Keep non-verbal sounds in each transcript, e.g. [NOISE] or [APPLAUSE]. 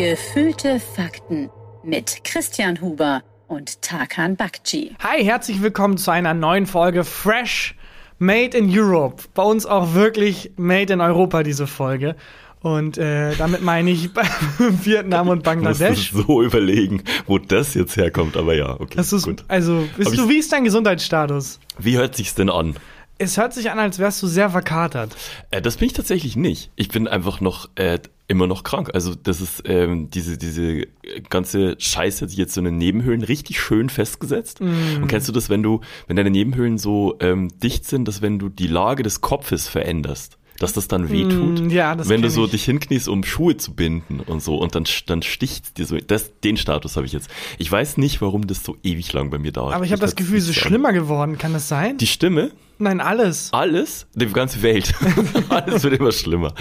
Gefühlte Fakten mit Christian Huber und Tarkan Bakci. Hi, herzlich willkommen zu einer neuen Folge Fresh Made in Europe. Bei uns auch wirklich Made in Europa diese Folge. Und äh, damit meine ich [LAUGHS] Vietnam und Bangladesch. Ich muss so überlegen, wo das jetzt herkommt, aber ja, okay. Das ist, gut. Also, bist du, wie ist dein Gesundheitsstatus? Wie hört sich's denn an? Es hört sich an, als wärst du sehr verkatert. Äh, das bin ich tatsächlich nicht. Ich bin einfach noch äh, immer noch krank. Also das ist ähm, diese diese ganze Scheiße hat sich jetzt so in den Nebenhöhlen richtig schön festgesetzt. Mm. Und kennst du das, wenn du wenn deine Nebenhöhlen so ähm, dicht sind, dass wenn du die Lage des Kopfes veränderst, dass das dann wehtut. Mm, ja, das Wenn du so ich. dich hinkniest, um Schuhe zu binden und so und dann, dann sticht dir so. Das, den Status habe ich jetzt. Ich weiß nicht, warum das so ewig lang bei mir dauert. Aber ich habe das Gefühl, es ist schlimmer geworden. Kann das sein? Die Stimme? Nein, alles. Alles? Die ganze Welt. [LAUGHS] alles wird immer schlimmer.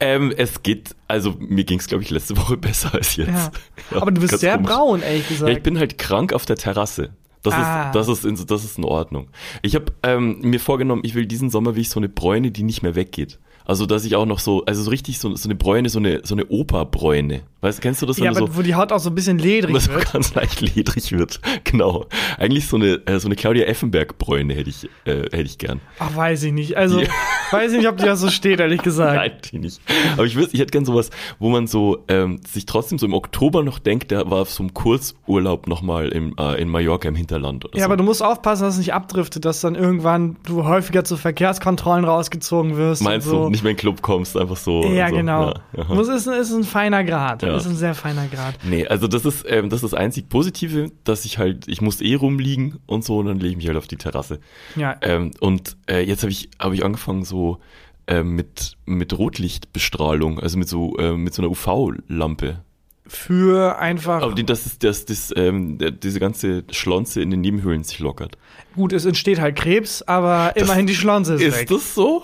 Ähm, es geht, also mir ging es, glaube ich, letzte Woche [LAUGHS] besser als jetzt. Ja. Ja, Aber du bist sehr komisch. braun, ehrlich gesagt. Ja, ich bin halt krank auf der Terrasse. Das, ah. ist, das, ist in, das ist in Ordnung. Ich habe ähm, mir vorgenommen, ich will diesen Sommer wie ich so eine Bräune, die nicht mehr weggeht. Also, dass ich auch noch so, also so richtig so, so eine Bräune, so eine, so eine Operbräune. Weißt du, kennst du das? Ja, aber so, wo die Haut auch so ein bisschen ledrig wird. wird. ganz leicht ledrig wird. [LAUGHS] Genau. Eigentlich so eine, äh, so eine Claudia Effenberg-Bräune hätte ich, äh, hätte ich gern. Ach, weiß ich nicht. Also, die, [LAUGHS] weiß ich nicht, ob die da so steht, ehrlich gesagt. Nein, die nicht. Aber ich wüsste, ich hätte gern sowas, wo man so, ähm, sich trotzdem so im Oktober noch denkt, der war auf so einem Kurzurlaub nochmal im, äh, in Mallorca im Hinterland oder Ja, so. aber du musst aufpassen, dass es nicht abdriftet, dass dann irgendwann du häufiger zu Verkehrskontrollen rausgezogen wirst. Meinst so. du, nicht mehr in den Club kommst, einfach so. Ja, so. genau. Ja, Muss, ist, ist ein feiner Grad. Ja. Ist ein sehr feiner Grad. Nee, also das ist, ähm, das ist das einzig Positive, dass ich halt, ich muss eh rumliegen und so, und dann lege ich mich halt auf die Terrasse. Ja. Ähm, und äh, jetzt habe ich, hab ich angefangen so äh, mit, mit Rotlichtbestrahlung, also mit so, äh, mit so einer UV-Lampe. Für einfach. Aber das ist, dass das, ähm, diese ganze Schlonze in den Nebenhöhlen sich lockert. Gut, es entsteht halt Krebs, aber Das- immerhin die Schlonze ist, Ist weg. das so?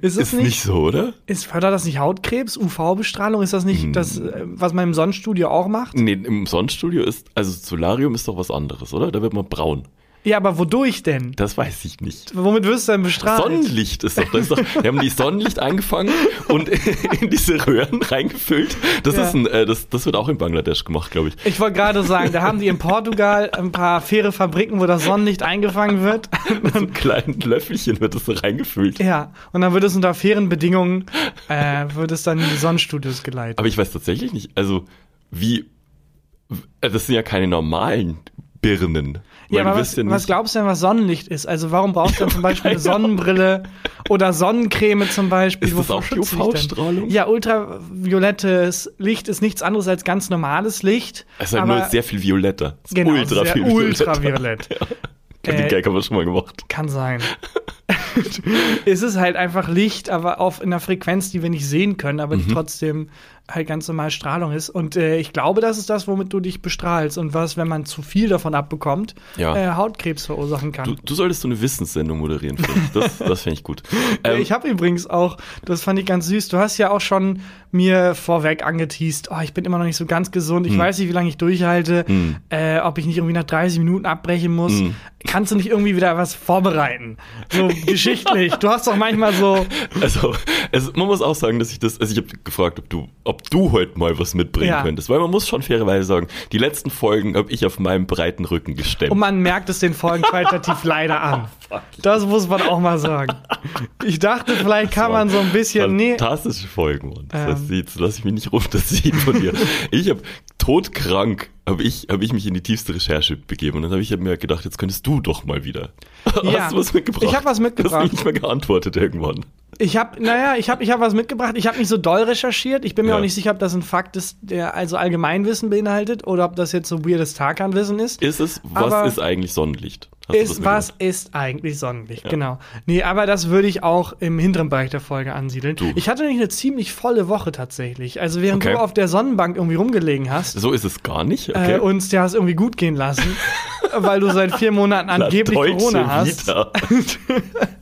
Ist es Ist nicht so, oder? Ist, fördert das nicht Hautkrebs, UV-Bestrahlung? Ist das nicht Hm. das, äh, was man im Sonnenstudio auch macht? Nee, im Sonnenstudio ist, also Solarium ist doch was anderes, oder? Da wird man braun. Ja, aber wodurch denn? Das weiß ich nicht. Womit wirst du denn bestrahlt? Sonnenlicht ist doch, das ist doch, wir haben die Sonnenlicht eingefangen und [LAUGHS] in diese Röhren reingefüllt. Das Ja. ist ein, äh, das, das wird auch in Bangladesch gemacht, glaube ich. Ich wollte gerade sagen, da haben die in Portugal ein paar faire Fabriken, wo das Sonnenlicht eingefangen wird. [LAUGHS] Mit so einem kleinen Löffelchen wird das so reingefüllt. Ja, und dann wird es unter fairen Bedingungen, äh, wird es dann in die Sonnenstudios geleitet. Aber ich weiß tatsächlich nicht, also wie, äh, das sind ja keine normalen Birnen. Ja, aber was, ja was glaubst du denn, was Sonnenlicht ist? Also warum brauchst du dann zum [LAUGHS] Beispiel eine Sonnenbrille oder Sonnencreme zum Beispiel? Ist das auch? UV-Strahlung? Ja, ultraviolettes Licht ist nichts anderes als ganz normales Licht. Es ist halt nur sehr viel violetter. Es ist Genau, ultra sehr viel ultraviolett. [LAUGHS] Ja. Den Äh, Gag haben wir schon mal gemacht. Kann sein. [LAUGHS] es ist halt einfach Licht, aber auf in einer Frequenz, die wir nicht sehen können, aber Mhm. die trotzdem halt ganz normal Strahlung ist. Und äh, ich glaube, das ist das, womit du dich bestrahlst und was, wenn man zu viel davon abbekommt, Ja. äh, Hautkrebs verursachen kann. Du, du solltest so eine Wissenssendung moderieren, ich. [LAUGHS] Das, das fände ich gut. Ähm, ich habe übrigens auch, das fand ich ganz süß, du hast ja auch schon mir vorweg angeteased, oh, ich bin immer noch nicht so ganz gesund, ich Hm. weiß nicht, wie lange ich durchhalte, Hm. äh, ob ich nicht irgendwie nach 30 Minuten abbrechen muss. Hm. Kannst du nicht irgendwie wieder was vorbereiten? So geschichtlich. Du hast doch manchmal so, Also, es, man muss auch sagen, dass ich das, also ich habe gefragt, ob du, ob du heute mal was mitbringen Ja. könntest, weil man muss schon fairerweise sagen, die letzten Folgen habe ich auf meinem breiten Rücken gestemmt. und man merkt es den Folgen qualitativ leider an. [LAUGHS] Das muss man auch mal sagen. Ich dachte, vielleicht kann man so ein bisschen, Fantastische Folgen, Mann. Das Ähm. heißt, jetzt lass ich mich nicht runterziehen von dir. [LAUGHS] ich habe todkrank, habe ich, hab ich mich in die tiefste Recherche begeben und dann habe ich mir gedacht, jetzt könntest du doch mal wieder. [LAUGHS] Ja. Hast du was mitgebracht? Ich hab was mitgebracht. Du hast mir nicht mal geantwortet irgendwann. Ich habe, naja, ich habe ich hab was mitgebracht. Ich habe nicht so doll recherchiert. Ich bin mir Ja. auch nicht sicher, ob das ein Fakt ist, der also Allgemeinwissen beinhaltet oder ob das jetzt so weirdes Tarkan-Wissen ist. Ist es, was Aber- ist eigentlich Sonnenlicht? Ist, was ist eigentlich Sonnenlicht? Ja. Genau. Nee, aber das würde ich auch im hinteren Bereich der Folge ansiedeln. Du. Ich hatte nämlich eine ziemlich volle Woche tatsächlich. Also während Okay. du auf der Sonnenbank irgendwie rumgelegen hast So ist es gar nicht. Okay. äh, und dir hast irgendwie gut gehen lassen, [LAUGHS] weil du seit vier Monaten Na, angeblich Corona hast. [LAUGHS]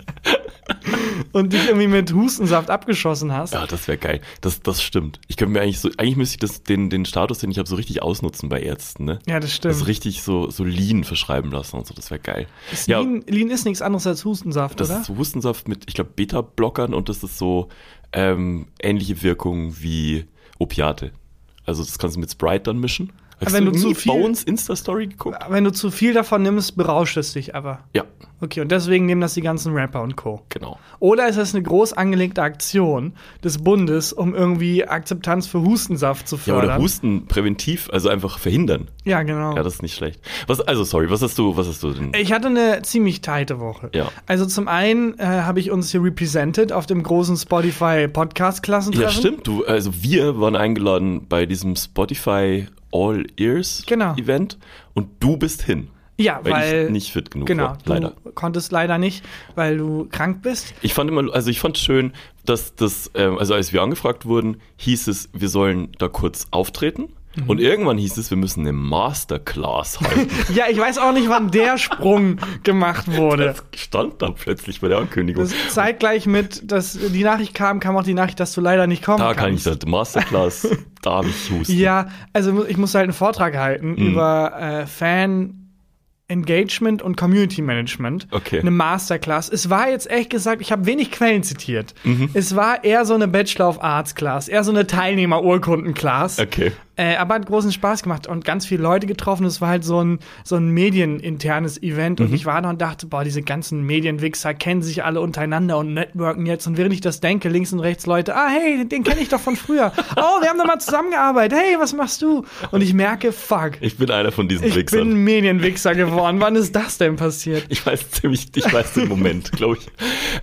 und dich irgendwie mit Hustensaft abgeschossen hast. Ja, das wäre geil. Das, das stimmt. Ich könnte mir eigentlich so, eigentlich müsste ich das, den, den Status, den ich habe, so richtig ausnutzen bei Ärzten, ne? Ja, das stimmt. Das richtig so, so Lean verschreiben lassen und so, das wäre geil. Ist ja, Lean, Lean ist nichts anderes als Hustensaft, das oder? ist so Hustensaft mit, ich glaube, Beta-Blockern und das ist so ähm, ähnliche Wirkung wie Opiate. Also das kannst du mit Sprite dann mischen. Hast wenn du du zu viel- Bones Insta-Story geguckt? Wenn du zu viel davon nimmst, berauscht es dich aber. Ja, Okay, und deswegen nehmen das die ganzen Rapper und Co. genau. Oder ist das eine groß angelegte Aktion des Bundes, um irgendwie Akzeptanz für Hustensaft zu Ja, fördern? oder Husten präventiv, also einfach verhindern. Ja, genau. Ja, das ist nicht schlecht. Was, also sorry, was hast du, was hast du denn? ich hatte eine ziemlich teite Woche. Ja. Also zum einen äh, habe ich uns hier represented auf dem großen Spotify Podcast Klassentreffen. Ja, stimmt. Du, also wir waren eingeladen bei diesem Spotify All Ears Genau. Event und du bist hin, Ja, weil, weil, ich nicht fit genug genau, war. Leider. du konntest leider nicht, weil du krank bist. Ich fand immer, also ich fand schön, dass das, ähm, also als wir angefragt wurden, hieß es, wir sollen da kurz auftreten. Mhm. Und irgendwann hieß es, wir müssen eine Masterclass halten. [LAUGHS] Ja, ich weiß auch nicht, wann der Sprung gemacht wurde. das stand da plötzlich bei der Ankündigung. Das zeitgleich mit, dass die Nachricht kam, kam auch die Nachricht, dass du leider nicht kommen da kann ich kannst. das Masterclass, [LAUGHS] da habe ich Husten. Ja, also ich muss halt einen Vortrag halten Mhm. über äh, Fan Engagement und Community Management. Okay. Eine Masterclass. Es war jetzt echt gesagt, ich habe wenig Quellen zitiert. Mhm. Es war eher so eine Bachelor of Arts Class, eher so eine Teilnehmerurkunden-Class. Okay. Äh, aber hat großen Spaß gemacht und ganz viele Leute getroffen. Es war halt so ein, so ein medieninternes Event Mhm. und ich war da und dachte, boah, diese ganzen Medienwichser kennen sich alle untereinander und networken jetzt. Und während ich das denke, links und rechts Leute, ah, hey, den kenne ich doch von früher. oh, wir haben doch mal zusammengearbeitet. Hey, was machst du? Und ich merke, fuck, Ich bin einer von diesen ich bin Wichsern. ein Medienwichser geworden. Wann ist das denn passiert? Ich weiß ziemlich, ich weiß den Moment, glaube ich.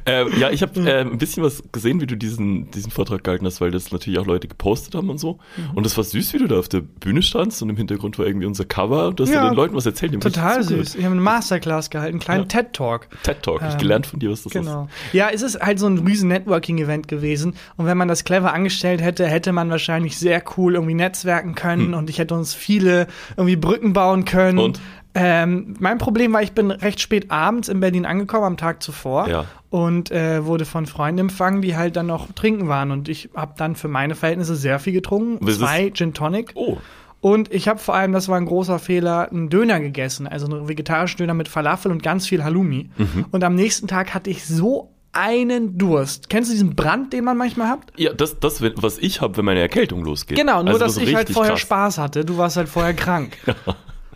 Ähm, ja, ich habe äh, ein bisschen was gesehen, wie du diesen, diesen Vortrag gehalten hast, weil das natürlich auch Leute gepostet haben und so. Mhm. Und das war süß, wie du da auf der Bühne standst und im Hintergrund war irgendwie unser Cover und du hast Ja. den Leuten was erzählt. Total süß. Ich habe eine Masterclass gehalten, einen kleinen Ja. TED-Talk. TED Talk, ich Ähm, gelernt von dir, was das Genau. ist. Ja, es ist halt so ein riesen Networking-Event gewesen. Und wenn man das clever angestellt hätte, hätte man wahrscheinlich sehr cool irgendwie netzwerken können und ich hätte uns viele irgendwie Brücken bauen können. Hm. Und? Ähm, mein Problem war, ich bin recht spät abends in Berlin angekommen, am Tag zuvor. Ja. Und äh, wurde von Freunden empfangen, die halt dann noch trinken waren. Und ich habe dann für meine Verhältnisse sehr viel getrunken. Was ist- Zwei Gin Tonic. Oh, Und ich habe vor allem, das war ein großer Fehler, einen Döner gegessen, also einen vegetarischen Döner mit Falafel und ganz viel Halloumi. Mhm. Und am nächsten Tag hatte ich so einen Durst. Kennst du diesen Brand, den man manchmal hat? ja, das, das, was ich habe, wenn meine Erkältung losgeht. Genau, nur Also dass ich halt vorher krass. Spaß hatte. Du warst halt vorher krank. [LAUGHS]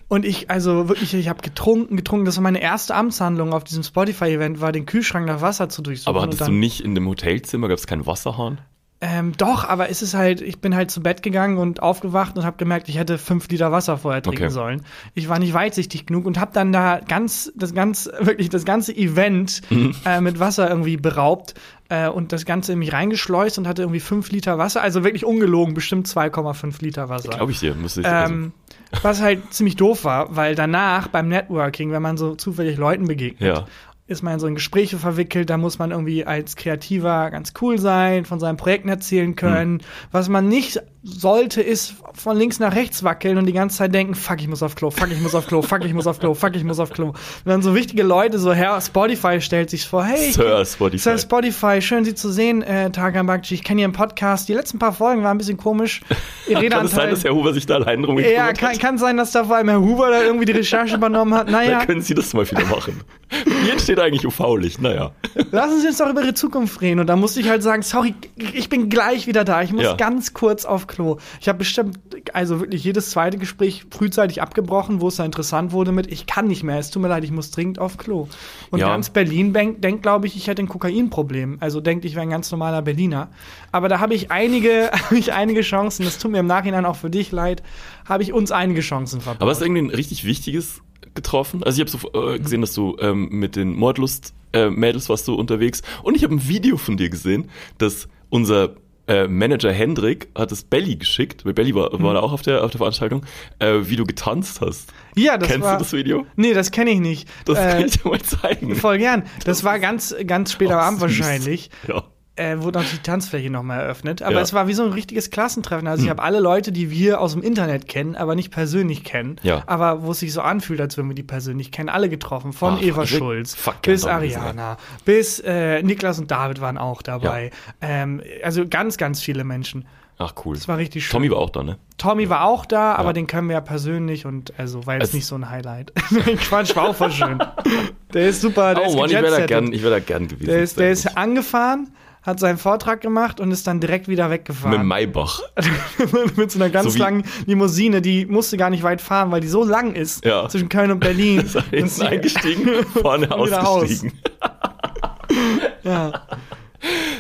Und ich, also wirklich, ich habe getrunken, getrunken. Das war meine erste Amtshandlung auf diesem Spotify-Event, war den Kühlschrank nach Wasser zu durchsuchen. Aber hattest dann, du nicht in dem Hotelzimmer, gab es keinen Wasserhahn? Ähm, doch, aber es ist halt, ich bin halt zu Bett gegangen und aufgewacht und habe gemerkt, ich hätte fünf Liter Wasser vorher trinken Okay. sollen. Ich war nicht weitsichtig genug und habe dann da ganz, das ganz, wirklich das ganze Event [LAUGHS] Mhm. äh, mit Wasser irgendwie beraubt äh, und das Ganze in mich reingeschleust und hatte irgendwie fünf Liter Wasser, also wirklich ungelogen, bestimmt 2,5 Liter Wasser. Glaube ich dir, müsste ich also, Ähm, was halt ziemlich doof war, weil danach beim Networking, wenn man so zufällig Leuten begegnet, Ja. ist man in so in Gespräche verwickelt, da muss man irgendwie als Kreativer ganz cool sein, von seinen Projekten erzählen können. Was man nicht sollte, ist von links nach rechts wackeln und die ganze Zeit denken, fuck, ich muss auf Klo, fuck, ich muss auf Klo, fuck, ich muss auf Klo, fuck, ich muss auf Klo. Und dann so wichtige Leute, so Herr Spotify stellt sich vor, hey, Sir Spotify. Sir Spotify, schön Sie zu sehen, äh, Tarkan Bakci. Ich kenne Ihren Podcast. Die letzten paar Folgen waren ein bisschen komisch. [LAUGHS] Ihr Kann es sein, dass Herr Huber sich da allein drum Ja, kann, kann sein, dass da vor allem Herr Huber da irgendwie die Recherche übernommen hat. Naja, Dann können Sie das mal wieder machen. Wie entsteht eigentlich UV-Licht? Naja. lassen Sie uns doch über Ihre Zukunft reden. Und da musste ich halt sagen, sorry, ich bin gleich wieder da. Ich muss Ja. ganz kurz auf Klo. Ich habe bestimmt, also wirklich jedes zweite Gespräch frühzeitig abgebrochen, wo es da interessant wurde mit, ich kann nicht mehr, es tut mir leid, ich muss dringend auf Klo. Und Ja. ganz Berlin denkt, denk, glaube ich, ich hätte ein Kokainproblem. Also denkt, ich wäre ein ganz normaler Berliner. Aber da habe ich einige, [LAUGHS] habe ich einige Chancen, das tut mir im Nachhinein auch für dich leid, habe ich uns einige Chancen verpasst. Aber hast du irgendwie ein richtig wichtiges getroffen? Also ich habe so äh, gesehen, dass du ähm, mit den Mordlust-Mädels warst du unterwegs. Und ich habe ein Video von dir gesehen, dass unser äh, Manager Hendrik hat es Belly geschickt, weil Belly war, war da auch auf der, auf der Veranstaltung, äh, wie du getanzt hast. ja, das Kennst war, du das Video? Nee, das kenne ich nicht. Das Äh, kann ich dir mal zeigen. Voll gern. Das, war ganz, ganz spät am Oh, Abend süß. wahrscheinlich. Ja. Äh, wurde auch die Tanzfläche nochmal eröffnet. Aber Ja. Hm. es war wie so ein richtiges Klassentreffen. Also ich habe alle Leute, die wir aus dem Internet kennen, aber nicht persönlich kennen. Ja. Aber wo es sich so anfühlt, als würden wir die persönlich kennen. Alle getroffen. Von Ach, Eva Schulz bis Ariana, bis äh, Niklas und David waren auch dabei. Ähm, also ganz, ganz viele Menschen. Ach cool. Das war richtig schön. Tommy war auch da, ne? Tommy war auch da, aber Ja. den können wir ja persönlich und also war jetzt Es- nicht so ein Highlight. [LAUGHS] Quatsch, war auch voll schön. [LAUGHS] Der ist super, der oh ist Mann, ich wäre da gern, ich wäre da gern gewesen. Der ist, der ist angefahren, hat seinen Vortrag gemacht und ist dann direkt wieder weggefahren. Mit Maybach. [LAUGHS] mit so einer ganz So langen Limousine, die musste gar nicht weit fahren, weil die so lang ist Ja. zwischen Köln und Berlin. [LAUGHS] Ist hinten eingestiegen, [LAUGHS] vorne ausgestiegen. Ja.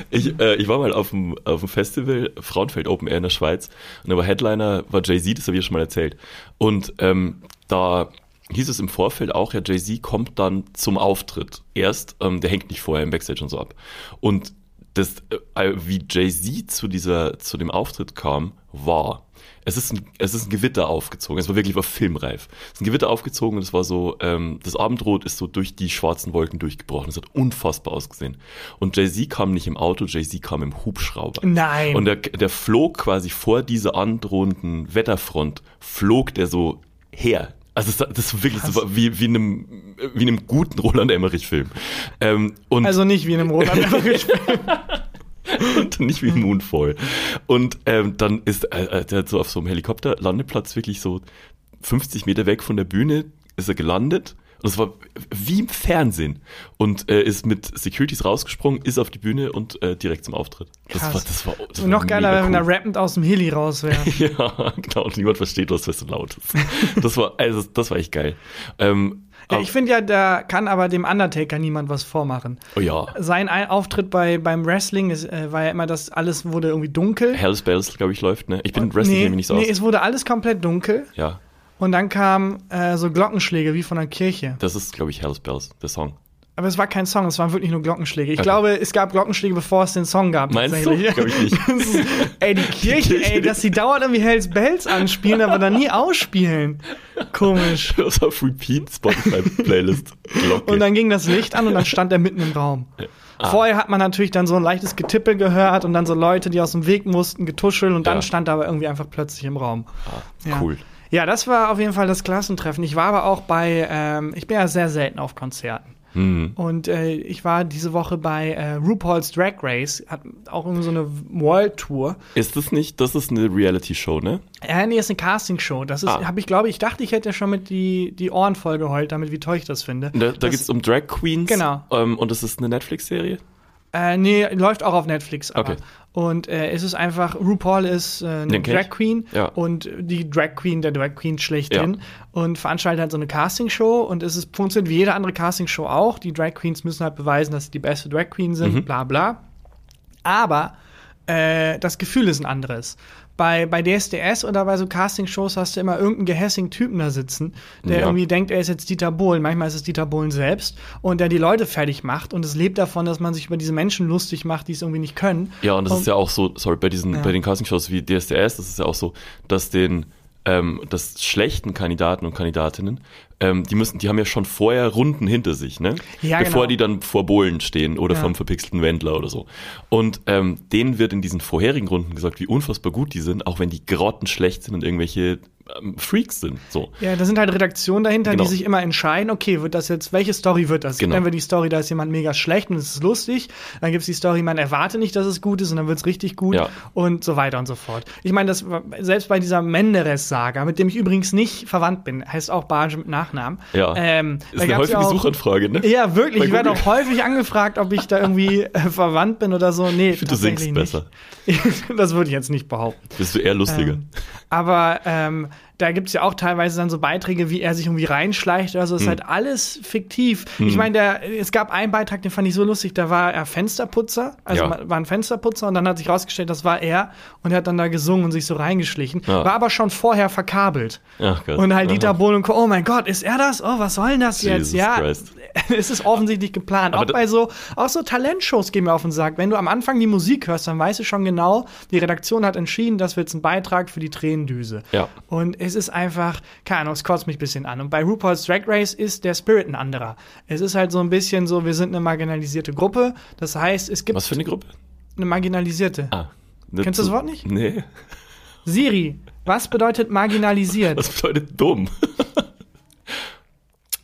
Ich, äh, ich war mal auf dem, auf dem Festival, Frauenfeld Open Air in der Schweiz, und da war Headliner, war Jay-Z, das habe ich ja schon mal erzählt. Und ähm, da hieß es im Vorfeld auch, ja, Jay-Z kommt dann zum Auftritt. Erst, ähm, der hängt nicht vorher im Backstage und so ab. Und das, äh, wie Jay-Z zu dieser, zu dem Auftritt kam, war, es ist ein, es ist ein Gewitter aufgezogen. Es war wirklich war filmreif. Es ist ein Gewitter aufgezogen und es war so, ähm, das Abendrot ist so durch die schwarzen Wolken durchgebrochen. Es hat unfassbar ausgesehen. Und Jay-Z kam nicht im Auto, Jay-Z kam im Hubschrauber. Nein. Und der, der flog quasi vor dieser androhenden Wetterfront, flog der so her. Also das, das war wirklich so wie, wie, in einem, wie in einem guten Roland Emmerich-Film. Ähm, und Also nicht wie in einem Roland Emmerich. [LAUGHS] und nicht wie Moonfall. Und ähm, dann ist äh, der hat so auf so einem Helikopterlandeplatz wirklich so 50 Meter weg von der Bühne ist er gelandet. Und es war wie im Fernsehen. Und äh, ist mit Securities rausgesprungen, ist auf die Bühne und äh, direkt zum Auftritt. Das Krass. war, das war, das war noch geiler, mega wenn er cool. rappend aus dem Hilly raus wäre. [LAUGHS] Ja, genau. Und niemand versteht, was das so laut ist. Das war, also, das war echt geil. Ähm, Ja, ich finde ja, da kann aber dem Undertaker niemand was vormachen. oh ja. Sein Ein- Auftritt bei, beim Wrestling ist, äh, war ja immer, dass alles wurde irgendwie dunkel. Hells Bells, glaube ich, läuft, ne? Ich bin Wrestling nee, nämlich nicht so nee, aus. es wurde alles komplett dunkel. Ja, Und dann kamen äh, so Glockenschläge wie von einer Kirche. das ist, glaube ich, Hells Bells, der Song. Aber es war kein Song, es waren wirklich nur Glockenschläge. Ich Okay. glaube, es gab Glockenschläge, bevor es den Song gab. Meinst du? tatsächlich. Glaub ich nicht. [LAUGHS] Ist, ey, die Kirche, Kirche. ey, dass sie dauernd irgendwie Hells Bells anspielen, aber dann nie ausspielen. Komisch. [LAUGHS] Das auf Repeat, Spotify-Playlist. Glocke. Und dann ging das Licht an und dann stand er mitten im Raum. Ah. Vorher hat man natürlich dann so ein leichtes Getippel gehört und dann so Leute, die aus dem Weg mussten, getuscheln und dann Ja. stand er aber irgendwie einfach plötzlich im Raum. Ja. Cool. Ja, das war auf jeden Fall das Klassentreffen. Ich war aber auch bei, ähm, ich bin ja sehr selten auf Konzerten. Mhm. Und äh, ich war diese Woche bei äh, RuPaul's Drag Race, hat auch irgendwie so eine World Tour. Ist das nicht, das ist eine Reality-Show, ne? Ja, nee, ist eine Castingshow. Das ist, Ah. habe ich glaube, ich dachte, ich hätte schon mit die, die Ohren voll geheult, damit wie toll ich das finde. Da, da geht es um Drag Queens. Genau. Ähm, und das ist eine Netflix-Serie? Äh, nee, läuft auch auf Netflix. Aber. Okay. Und äh, es ist einfach, RuPaul ist äh, eine Drag. Queen Ja. und die Drag Queen, der Drag Queen schlechthin. Ja. Und veranstaltet halt so eine Castingshow und es ist funktioniert wie jede andere Castingshow auch. Die Drag Queens müssen halt beweisen, dass sie die beste Drag Queen sind, Mhm. bla bla. Aber äh, das Gefühl ist ein anderes. Bei, bei DSDS oder bei so Castingshows hast du immer irgendeinen gehässigen Typen da sitzen, der Ja. irgendwie denkt, er ist jetzt Dieter Bohlen. Manchmal ist es Dieter Bohlen selbst und der die Leute fertig macht und es lebt davon, dass man sich über diese Menschen lustig macht, die es irgendwie nicht können. Ja, und das Und- ist ja auch so, sorry, bei diesen, Ja. bei den Castingshows wie DSDS, das ist ja auch so, dass den, ähm, dass schlechten Kandidaten und Kandidatinnen, ähm, die müssen, die haben ja schon vorher Runden hinter sich, ne? Ja, Bevor genau. die dann vor Bohlen stehen oder Ja. vom verpixelten Wendler oder so. Und ähm, denen wird in diesen vorherigen Runden gesagt, wie unfassbar gut die sind, auch wenn die grottenschlecht sind und irgendwelche Freaks sind. So. Ja, da sind halt Redaktionen dahinter, Genau. die sich immer entscheiden, okay, wird das jetzt, welche Story wird das? Genau. Dann wird die Story, da ist jemand mega schlecht und es ist lustig. Dann gibt es die Story, man erwartet nicht, dass es gut ist und dann wird es richtig gut Ja. und so weiter und so fort. Ich meine, das selbst bei dieser Menderes-Saga, mit dem ich übrigens nicht verwandt bin, heißt auch Barge mit Nachnamen. Ja. Ähm, ist eine häufige auch- Suchanfrage, ne? Ja, wirklich. Ich werde auch häufig angefragt, ob ich da irgendwie äh, verwandt bin oder so. Nee, Ich finde, du singst tatsächlich besser. Nicht. [LAUGHS] das würde ich jetzt nicht behaupten. Bist du eher lustiger. Ähm, aber ähm, da gibt es ja auch teilweise dann so Beiträge, wie er sich irgendwie reinschleicht. Also es ist halt alles fiktiv. Ich meine, der- es gab einen Beitrag, den fand ich so lustig, da war er Fensterputzer, also Ja. war ein Fensterputzer und dann hat sich rausgestellt, das war er und er hat dann da gesungen und sich so reingeschlichen. Ja. War aber schon vorher verkabelt. Ach Gott. Und halt Dieter. Bohlen und Co. Oh mein Gott, ist er das? Oh, was soll denn das jetzt? Jesus Ja, Christ. [LAUGHS] es ist offensichtlich geplant. Aber auch bei so, auch so Talentshows gehen mir auf den Sack. Wenn du am Anfang die Musik hörst, dann weißt du schon genau, die Redaktion hat entschieden, das wird jetzt ein Beitrag für die Tränendüse. Ja. Und es ist einfach, keine Ahnung, es kotzt mich ein bisschen an. Und bei RuPaul's Drag Race ist der Spirit ein anderer. Es ist halt so ein bisschen so, wir sind eine marginalisierte Gruppe. Das heißt, es gibt Was für eine Gruppe? eine marginalisierte. Ah. ne- Kennst du das Wort nicht? Nee. Siri, was bedeutet marginalisiert? [LAUGHS] Was bedeutet dumm?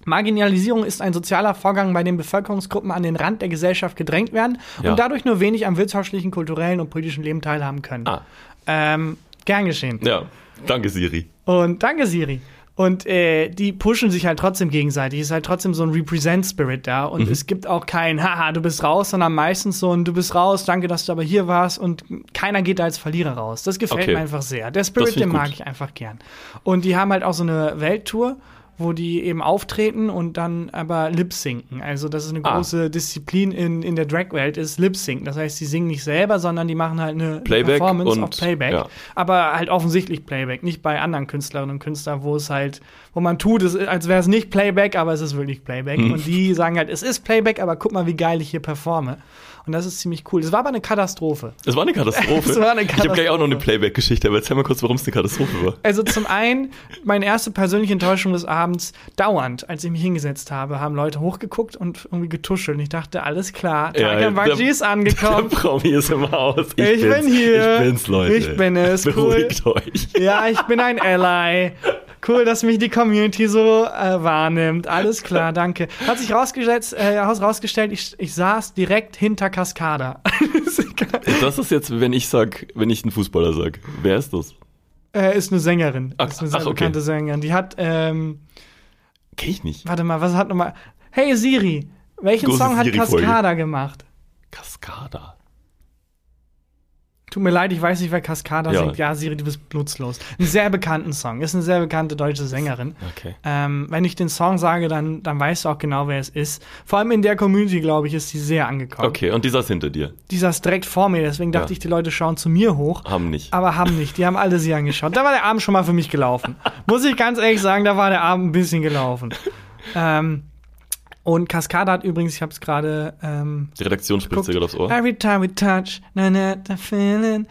Marginalisierung ist ein sozialer Vorgang, bei dem Bevölkerungsgruppen an den Rand der Gesellschaft gedrängt werden Ja. und dadurch nur wenig am wirtschaftlichen, kulturellen und politischen Leben teilhaben können. Ah. Ähm, gern geschehen. Ja. Danke, Siri. Und danke, Siri. Und äh, die pushen sich halt trotzdem gegenseitig. Es ist halt trotzdem so ein Represent-Spirit da. Und es gibt auch kein, haha, du bist raus, sondern meistens so ein, du bist raus, danke, dass du aber hier warst. Und keiner geht da als Verlierer raus. Das gefällt Okay. mir einfach sehr. Der Spirit, den mag gut. ich einfach gern. Und die haben halt auch so eine Welttour, wo die eben auftreten und dann aber lip-sinken. Also das ist eine Ah. große Disziplin in, in der Drag-Welt, ist lip-sinken. Das heißt, sie singen nicht selber, sondern die machen halt eine Playback Performance und- auf Playback. ja. Aber halt offensichtlich Playback, nicht bei anderen Künstlerinnen und Künstlern, wo es halt, wo man tut, es, als wäre es nicht Playback, aber es ist wirklich Playback. Hm. Und die sagen halt, es ist Playback, aber guck mal, wie geil ich hier performe. Und das ist ziemlich cool. Es war aber eine Katastrophe. Das war eine Katastrophe. [LAUGHS] Es war eine Ich habe gleich auch noch eine Katastrophe. Playback-Geschichte, aber erzähl mal kurz, warum es eine Katastrophe war. Also zum einen, meine erste persönliche Enttäuschung des Abends, dauernd, als ich mich hingesetzt habe, haben Leute hochgeguckt und irgendwie getuschelt. Und ich dachte, alles klar, Ja, Tarkan Bakshi der- ist Der angekommen. [LAUGHS] Promi ist im Haus. Ich bin bin's. hier. Ich bin's, Leute. Ich bin es, cool. Beruhigt euch. Ja, ich bin ein Ally. Cool, dass mich die Community so äh, wahrnimmt. Alles klar, danke. Hat sich rausgestellt, äh, raus- rausgestellt ich, ich saß direkt hinter Cascada. [LAUGHS] Das ist jetzt, wenn ich sag, wenn ich einen Fußballer sag. Wer ist das? äh, ist eine Sängerin. Ach, ist eine sehr ach, okay. bekannte Sängerin. Die hat, ähm, Kenn ich nicht. warte mal, was hat nochmal. Hey Siri, welchen Große Song hat. Cascada gemacht? Cascada. Tut mir leid, ich weiß nicht, wer Cascada Ja. singt. Ja, Siri, du bist nutzlos. Einen sehr bekannten Song. Ist eine sehr bekannte deutsche Sängerin. Okay. Ähm, wenn ich den Song sage, dann, dann weißt du auch genau, wer es ist. Vor allem in der Community, glaube ich, ist sie sehr angekommen. Okay, und die saß hinter dir. Dieser ist direkt vor mir, deswegen dachte Ja. ich, die Leute schauen zu mir hoch. Haben nicht. Aber haben nicht, die haben alle sie angeschaut. Da war der Abend schon mal für mich gelaufen. Muss ich ganz ehrlich sagen, da war der Abend ein bisschen gelaufen. Ähm, und Cascada hat übrigens, ich habe es gerade ähm, Die Redaktion spritzt dir gerade aufs Ohr. Every time we touch, na na, the feeling.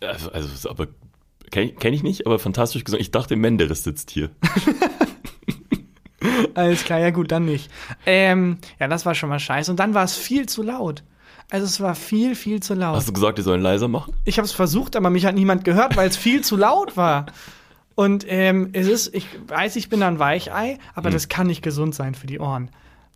Also, also aber kenne kenn ich nicht, aber fantastisch gesungen. Ich dachte, Menderes sitzt hier. [LAUGHS] Alles klar, ja gut, dann nicht. Ähm, ja, das war schon mal scheiße. Und dann war es viel zu laut. Also es war viel, viel zu laut. Hast du gesagt, die sollen leiser machen? Ich habe es versucht, aber mich hat niemand gehört, weil es viel zu laut war. Und ähm, es ist, ich weiß, ich bin ein Weichei, aber Hm. das kann nicht gesund sein für die Ohren.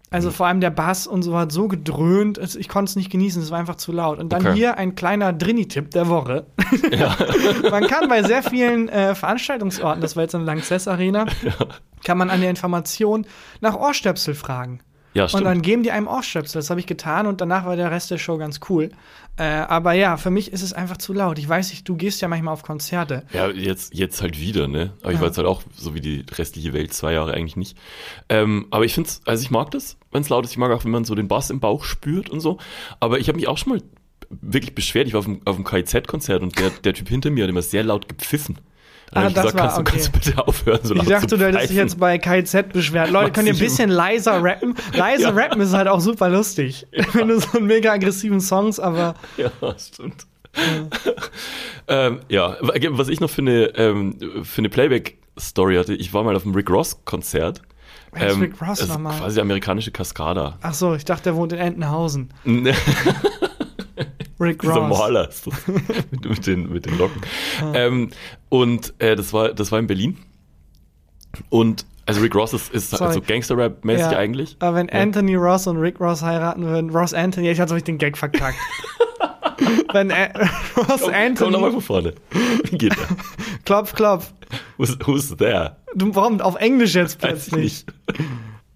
Also vor allem der Bass und so hat so gedröhnt, ich konnte es nicht genießen, es war einfach zu laut. Und dann Okay. hier ein kleiner Drini-Tipp der Woche. [LAUGHS] man kann bei sehr vielen äh, Veranstaltungsorten, das war jetzt eine Lanxess Arena, kann man an der Information nach Ohrstöpsel fragen. Ja, Und dann geben die einem Ohrstöpsel. Das habe ich getan und danach war der Rest der Show ganz cool. Äh, aber ja, für mich ist es einfach zu laut. Ich weiß nicht, du gehst ja manchmal auf Konzerte. Ja, jetzt, jetzt halt wieder, ne? Aber ich Ja. war jetzt halt auch so wie die restliche Welt zwei Jahre eigentlich nicht. Ähm, aber ich finde also ich mag das, wenn es laut ist. Ich mag auch, wenn man so den Bass im Bauch spürt und so. Aber ich habe mich auch schon mal wirklich beschwert. Ich war auf dem, auf dem KIZ-Konzert und der, der Typ hinter mir hat immer sehr laut gepfiffen. Dann Ah, ich das gesagt, war kannst, du, okay. kannst du bitte aufhören, so Ich dachte, du hättest dich jetzt bei KZ beschwert. Leute, könnt ihr ein bisschen leiser rappen? Leise Ja. rappen ist halt auch super lustig. [LAUGHS] Wenn du so einen mega aggressiven Songs, aber Ja, stimmt. ähm, ja, was ich noch für eine, ähm, für eine Playback-Story hatte, ich war mal auf dem Rick Ross-Konzert. Wer ist Rick Ross also nochmal? Quasi amerikanische Cascada. ach so, ich dachte, der wohnt in Entenhausen. [LAUGHS] Rick Dieser Ross. Maler ist das. [LAUGHS] mit, mit, den, mit den Locken. Ähm, und äh, das, war, das war in Berlin. Und also Rick Ross ist, ist Sorry. also Gangster-Rap-mäßig Ja, eigentlich. Aber wenn Ja. Anthony Ross und Rick Ross heiraten würden, Ross Anthony, ich hatte euch den Gag verkackt. [LAUGHS] wenn A Ross Komm, Anthony, komm nochmal von vorne. Wie geht der? [LAUGHS] klopf, klopf. Who's, who's there? Du, warum auf Englisch jetzt plötzlich?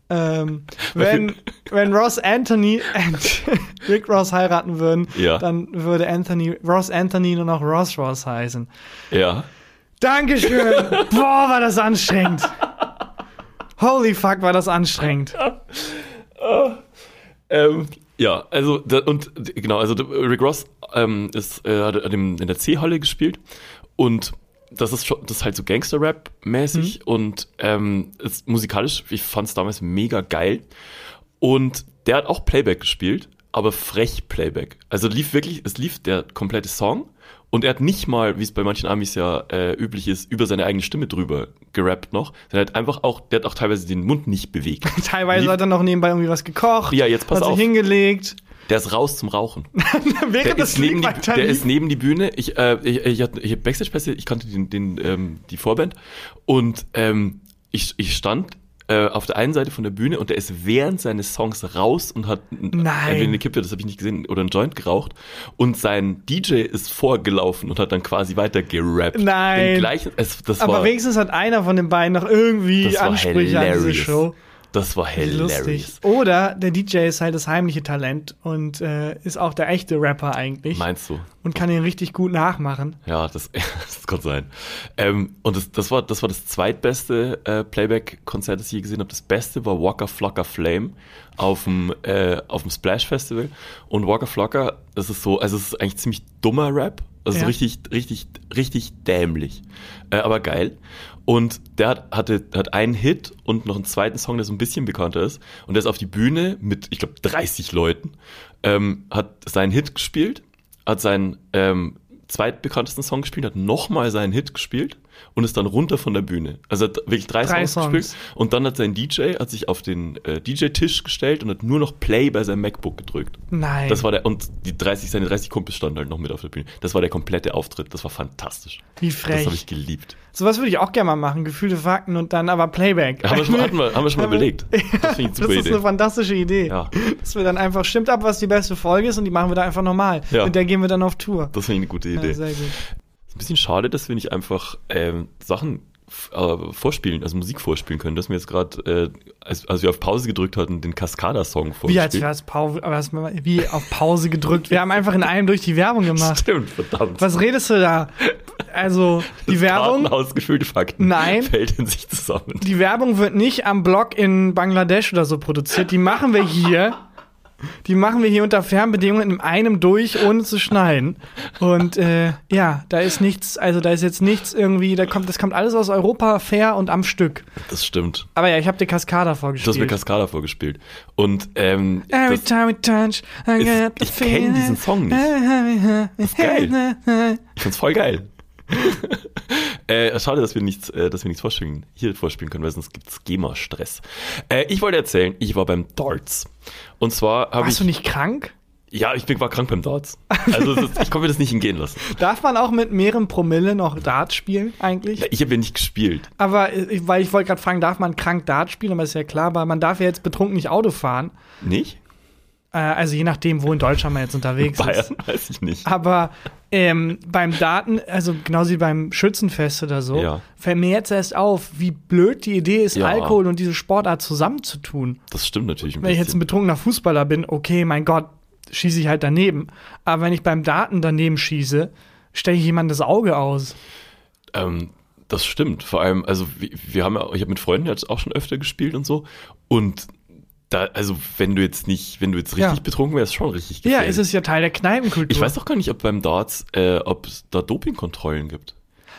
Ähm, wenn, wenn Ross Anthony und Rick Ross heiraten würden, Ja. dann würde Anthony, Ross Anthony nur noch Ross Ross heißen. Ja. Dankeschön! [LAUGHS] Boah, war das anstrengend! Holy fuck, war das anstrengend. [LAUGHS] Ähm, ja, also da, und genau, also Rick Ross ähm, ist äh, hat in der C-Halle gespielt und das ist schon, das ist halt so Gangster-Rap-mäßig und ähm, ist musikalisch, ich fand es damals mega geil. Und der hat auch Playback gespielt, aber frech Playback. Also lief wirklich, es lief der komplette Song und er hat nicht mal, wie es bei manchen Amis ja äh, üblich ist, über seine eigene Stimme drüber gerappt noch. Der hat einfach auch, der hat auch teilweise den Mund nicht bewegt. [LAUGHS] Teilweise Lief- hat er noch nebenbei irgendwie was gekocht. Ja, jetzt pass hat sich auf. hingelegt. Der ist raus zum Rauchen. [LAUGHS] Der das ist, neben die, der ist neben die Bühne. Ich, äh, ich, ich, hatte- ich habe Backstage-Pässe, ich kannte den, den, ähm, die Vorband. Und ähm, ich, ich stand äh, auf der einen Seite von der Bühne und der ist während seines Songs raus und hat n- Nein. eine Kippe, das habe ich nicht gesehen, oder einen Joint geraucht und sein DJ ist vorgelaufen und hat dann quasi weiter gerappt. Nein. Gleichen, es, das Aber war, wenigstens hat einer von den beiden noch irgendwie Ansprüche an diese. Show. Das war hilarious. Lustig. Oder der DJ ist halt das heimliche Talent und äh, ist auch der echte Rapper eigentlich Meinst du? und kann ihn richtig gut nachmachen. Ja, das, [LAUGHS] das kann sein. Ähm, und das, das, war, das war das zweitbeste äh, Playback-Konzert, das ich je gesehen habe. Das beste war Walker Flocker Flame auf dem, äh, auf dem Splash Festival. Und Walker Flocker, das ist so, also es ist eigentlich ziemlich dummer Rap. Also Ja. richtig, richtig, richtig dämlich. Äh, aber geil. Und der hat, hatte, hat einen Hit und noch einen zweiten Song, der so ein bisschen bekannter ist. Und der ist auf die Bühne mit, ich glaube, 30 Leuten, ähm, hat seinen Hit gespielt, hat seinen ähm, zweitbekanntesten Song gespielt, hat nochmal seinen Hit gespielt und ist dann runter von der Bühne. Also hat wirklich drei, Drei Songs, Songs. gespielt und dann hat sein DJ hat sich auf den äh, DJ-Tisch gestellt und hat nur noch Play bei seinem MacBook gedrückt. Nein. Das war der, und die 30, seine 30 Kumpels standen halt noch mit auf der Bühne. Das war der komplette Auftritt. Das war fantastisch. Wie Das habe frech. ich geliebt. Sowas würde ich auch gerne mal machen. Gefühlte Fakten und dann aber Playback. Haben wir schon, hatten wir, haben wir schon mal [LAUGHS] überlegt. Das [LAUGHS] ich eine Das super ist eine Idee. fantastische Idee. Ja. Dass wir dann einfach, stimmt ab, was die beste Folge ist und die machen wir da einfach normal. Ja. Mit der gehen wir dann auf Tour. Das finde ich eine gute Idee. Ja, sehr gut. Bisschen schade, dass wir nicht einfach ähm, Sachen äh, vorspielen, also Musik vorspielen können. Dass wir jetzt gerade, äh, als, als wir auf Pause gedrückt hatten, den Cascada-Song Wie als es- wie auf Pause gedrückt. Wir haben einfach in einem durch die Werbung gemacht. [LAUGHS] Stimmt, verdammt. Was redest du da? Also, die Das Werbung, Kartenhaus gefüllte Fakten Nein. fällt in sich zusammen. die Werbung wird nicht am Blog in Bangladesch oder so produziert. Die machen wir hier. Die machen wir hier unter Fernbedingungen in einem durch, ohne zu schneiden. Und äh, ja, da ist nichts, also da ist jetzt nichts irgendwie, da kommt, das kommt alles aus Europa fair und am Stück. Das stimmt. Aber ja, ich habe dir Cascada Du hast mir vorgespielt. Cascada vorgespielt. Und ähm, Every das, time we touch, I ist- ich kenn feeling. diesen Song nicht. ist geil. [LAUGHS] ich find's voll geil. Äh, schade, dass wir nichts, äh, dass wir nichts vorspielen, hier vorspielen können, weil sonst gibt's GEMA-Stress. Äh, ich wollte erzählen, ich war beim Darts. Und zwar habe ich. Warst du nicht krank? Ja, ich bin, war krank beim Darts. Also es ist, ich konnte mir das nicht entgehen lassen. [LAUGHS] Darf man auch mit mehreren Promille noch Dart spielen eigentlich? Ja, ich habe ja nicht gespielt. Aber äh, ich, weil ich wollte gerade fragen, darf man krank Dart spielen? Aber ist ja klar, weil man darf ja jetzt betrunken nicht Auto fahren. Nicht? Äh, also je nachdem, wo in Deutschland man jetzt unterwegs ist. Bayern weiß ich nicht. Aber ähm, beim Daten, also genauso wie beim Schützenfest oder so, Ja. fällt mir jetzt erst auf, wie blöd die Idee ist, Ja. Alkohol und diese Sportart zusammenzutun. Das stimmt natürlich Wenn ich jetzt ein betrunkener Fußballer bin, okay, mein Gott, schieße ich halt daneben. Aber wenn ich beim Daten daneben schieße, stelle ich jemand das Auge aus. Ähm, das stimmt. Vor allem, also wir, wir haben ja, ich habe mit Freunden jetzt auch schon öfter gespielt und so. Und da, also wenn du jetzt nicht, wenn du jetzt richtig Ja. betrunken wärst, schon richtig Ja, gefährlich. es ist ja Teil der Kneipenkultur. Ich weiß doch gar nicht, ob beim Darts, äh, ob es da Dopingkontrollen gibt.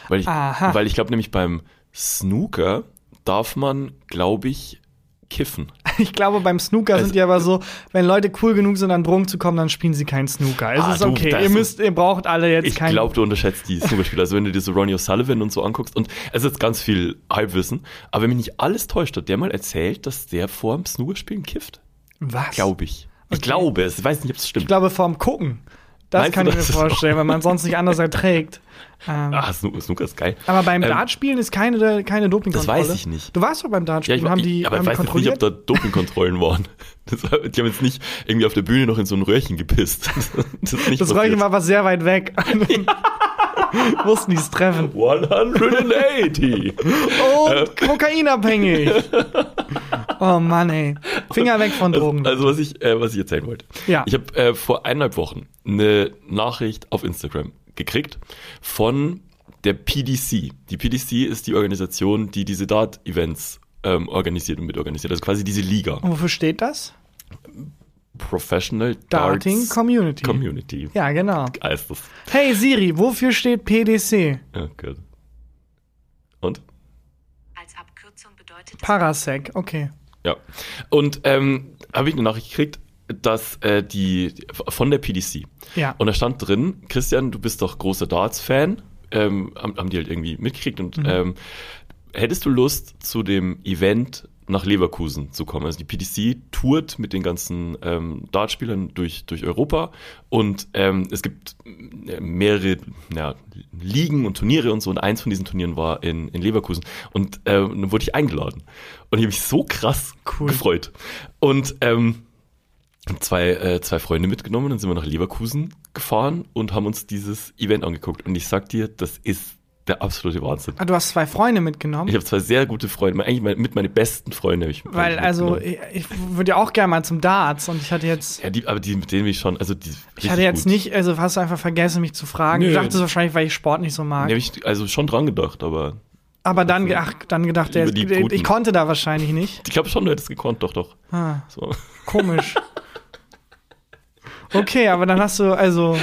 Weil ich, Aha. weil ich glaube nämlich beim Snooker darf man, glaube ich, kiffen. [LAUGHS] Ich glaube, beim Snooker Also- sind die aber so, wenn Leute cool genug sind, an Drogen zu kommen, dann spielen sie keinen Snooker. Es Ah, ist du, okay. das Ihr müsst, ihr braucht alle jetzt Ich keinen. glaube, du unterschätzt die Snookerspieler. Also wenn du dir so Ronnie O'Sullivan und so anguckst und es ist ganz viel Halbwissen, aber wenn mich nicht alles täuscht, hat der mal erzählt, dass der vor dem Snookerspielen kifft. Was? Glaube ich. Ich Okay. glaube es. Ich weiß nicht, ob es Ich stimmt. glaube, vorm Gucken. Das Meinst kann ich mir vorstellen, weil man sonst nicht anders erträgt. Ähm, Ah, Snoo- Snooker ist geil. aber beim ähm, Dartspielen ist keine, keine Dopingkontrolle. Das weiß ich nicht. Du warst doch beim Ja, Dartspielen. ich, haben die, aber haben ich weiß jetzt nicht, ob da Dopingkontrollen waren. [LAUGHS] Das, die haben jetzt nicht irgendwie auf der Bühne noch in so ein Röhrchen gepisst. [LAUGHS] Das, Das Röhrchen war aber sehr weit weg. [LAUGHS] Mussten die es treffen. 180. Und kokainabhängig. Oh Mann, ey. Finger weg von Drogen. Also was ich, äh, was ich erzählen wollte. Ja. Ich habe äh, vor eineinhalb Wochen eine Nachricht auf Instagram gekriegt von der PDC. Die PDC ist die Organisation, die diese Dart-Events ähm, organisiert und mitorganisiert. Also quasi diese Liga. Und wofür steht das? Professional Darting Darts Community. Community. Ja, genau. Heißt das. Hey Siri, wofür steht PDC? Ja, gut. Und? Als Abkürzung bedeutet Parasec, okay. Ja. Und ähm, habe ich eine Nachricht gekriegt, dass äh, die von der PDC. Ja. Und da stand drin, Christian, du bist doch großer Darts-Fan. Ähm, haben, haben die halt irgendwie mitgekriegt und Mhm. ähm, hättest du Lust, zu dem Event nach Leverkusen zu kommen. Also die PDC tourt mit den ganzen ähm, Dartspielern durch, durch Europa. Und ähm, es gibt äh, mehrere ja, Ligen und Turniere und so. Und eins von diesen Turnieren war in, in Leverkusen. Und äh, dann wurde ich eingeladen. Und ich habe mich so krass Cool. gefreut. Und ähm, zwei, äh, zwei Freunde mitgenommen, dann sind wir nach Leverkusen gefahren und haben uns dieses Event angeguckt. Und ich sag dir, das ist der absolute Wahnsinn. Ah, du hast zwei Freunde mitgenommen. Ich habe zwei sehr gute Freunde, eigentlich meine- mit meine besten Freunde. Hab ich weil, also, ich, ich würde ja auch gerne mal zum Darts und ich hatte jetzt. ja, die, aber die, mit denen bin ich schon, also die Ich hatte jetzt gut. nicht, also hast du einfach vergessen, mich zu fragen. Nö. Ich dachte es wahrscheinlich, weil ich Sport nicht so mag. Hab ich also schon dran gedacht, aber Aber dann, ge- ach, dann gedacht, der, ich Guten. konnte da wahrscheinlich nicht. ich glaube schon, du hättest gekonnt, doch, doch. Ah, So. komisch. [LAUGHS] Okay, aber dann hast du, also,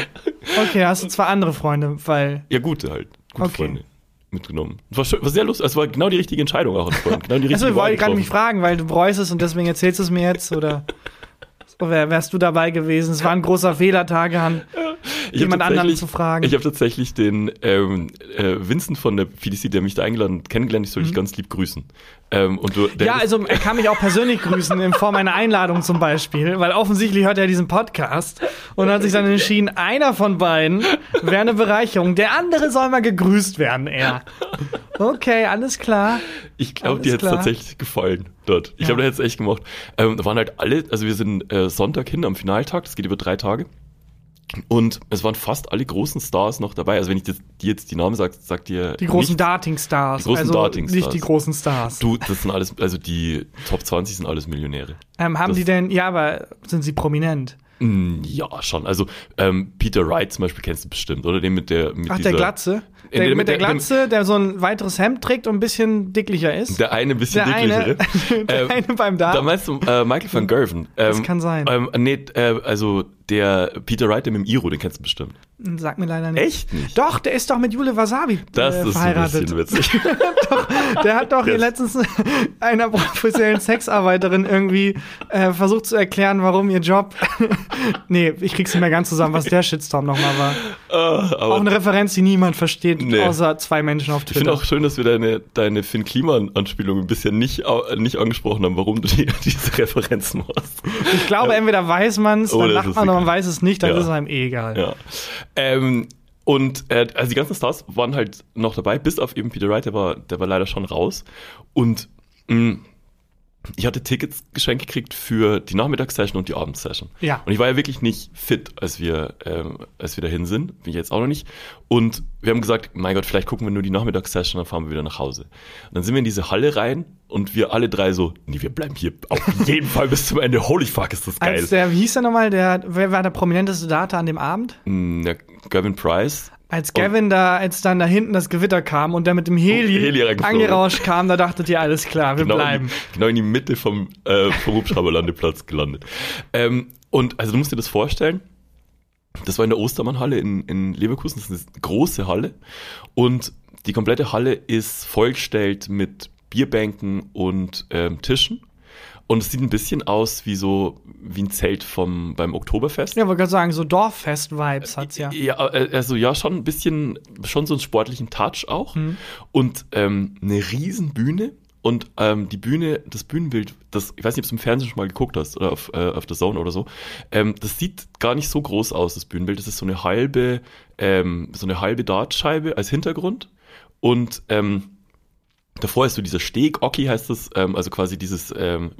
okay, hast du zwei andere Freunde, weil, Ja, gute halt. Gute Okay. Freunde mitgenommen. War, schön, war sehr lustig, es war genau die richtige Entscheidung auch. Genau die also, ich Wahl wollte gerade mich fragen, weil du bereust es und deswegen erzählst du es mir jetzt, oder [LAUGHS] wärst du dabei gewesen? Es war ein großer Fehler, Tagehan, Ich hab jemand anderen zu fragen. Ich habe tatsächlich den ähm, äh, Vincent von der PDC, der mich da eingeladen hat, kennengelernt, ich soll dich ganz lieb grüßen. Ähm, und du, Mhm. ja, also er kann mich auch persönlich grüßen in Form einer Einladung zum Beispiel, weil offensichtlich hört er diesen Podcast und hat sich dann entschieden, einer von beiden wäre eine Bereicherung, der andere soll mal gegrüßt werden, er. Okay, alles klar. Ich glaube, dir hätte es tatsächlich gefallen dort. Ich Ja. glaube, der hätte es echt gemacht. Ähm, da waren halt alle, also wir sind äh, Sonntag hin am Finaltag, das geht über drei Tage. Und es waren fast alle großen Stars noch dabei. Also wenn ich dir jetzt die Namen sage, sagt dir Die großen Dating-Stars. Die großen also Dating-Stars. Nicht die großen Stars. Du, das sind alles, also die Top 20 sind alles Millionäre. Ähm, haben das- die denn, ja, aber sind sie prominent? Mm, Ja, schon. Also ähm, Peter Wright zum Beispiel kennst du bestimmt, oder? Den mit der mit Ach, dieser, der Glatze? Der, dem- mit der der- dem- Glatze, der so ein weiteres Hemd trägt und ein bisschen dicklicher ist? Der eine ein bisschen Der eine, dicklichere. [LAUGHS] der Ähm, eine beim Dart. Da meinst du äh, Michael van Gerven. Ähm, Das kann sein. Ähm, nee, äh, also der Peter Wright, der mit dem Iro, den kennst du bestimmt. Sag mir leider nicht. Echt nicht? Doch, der ist doch mit Jule Wasabi Das äh, ist ein verheiratet. bisschen witzig. [LAUGHS] Der hat doch hier Das- letztens einer professionellen Sexarbeiterin irgendwie äh, versucht zu erklären, warum ihr Job. [LAUGHS] nee, ich krieg's nicht mehr ganz zusammen, was der Shitstorm nochmal war. Aber Auch eine Referenz, die niemand versteht, Nee. außer zwei Menschen auf ich finde Twitter. auch schön, dass wir deine, deine Finn Kliman-Anspielung ein bisschen nicht, nicht angesprochen haben, warum du die, [LAUGHS] diese Referenzen machst. Ich glaube, entweder weiß man's, Oder dann es lacht man, oder man weiß es nicht, dann Ja. ist es einem eh egal. Ja. Ähm, und äh, also die ganzen Stars waren halt noch dabei, bis auf eben Peter Wright, der war, der war leider schon raus. Und mh, ich hatte Tickets geschenkt gekriegt für die Nachmittagssession und die Abendsession. Ja. Und ich war ja wirklich nicht fit, als wir, ähm, als wir dahin sind. Bin ich jetzt auch noch nicht. Und wir haben gesagt, mein Gott, vielleicht gucken wir nur die Nachmittagssession, dann fahren wir wieder nach Hause. Und dann sind wir in diese Halle rein und wir alle drei so, nee, wir bleiben hier auf jeden [LAUGHS] Fall bis zum Ende. Holy fuck, ist das geil. Als der, wie hieß der nochmal, der, wer war der prominenteste Data an dem Abend? Mm, der Gavin Price. Als Gavin da, als dann da hinten das Gewitter kam und der mit dem Heli, Oh, Heli reingeflogen. angerauscht kam, da dachtet ihr, alles klar, wir genau, bleiben. In die, genau in die Mitte vom, äh, vom Hubschrauberlandeplatz gelandet. Ähm, und also du musst dir das vorstellen, das war in der Ostermannhalle in, in Leverkusen, das ist eine große Halle und die komplette Halle ist vollgestellt mit Bierbänken und ähm, Tischen und es sieht ein bisschen aus wie so wie ein Zelt vom beim Oktoberfest. Ja, wollte gerade sagen, so Dorffest-Vibes hat's ja. Ja, äh, also ja, schon ein bisschen, schon so einen sportlichen Touch auch. Und ähm, eine riesen Bühne. Und ähm, die Bühne, das Bühnenbild, das, ich weiß nicht, ob du im Fernsehen schon mal geguckt hast oder auf, äh, auf der Zone oder so, ähm, das sieht gar nicht so groß aus, das Bühnenbild. Das ist so eine halbe, ähm, so eine halbe Dartscheibe als Hintergrund. Und ähm, davor ist so dieser Steg, Oki heißt das, ähm, also quasi dieses, ähm,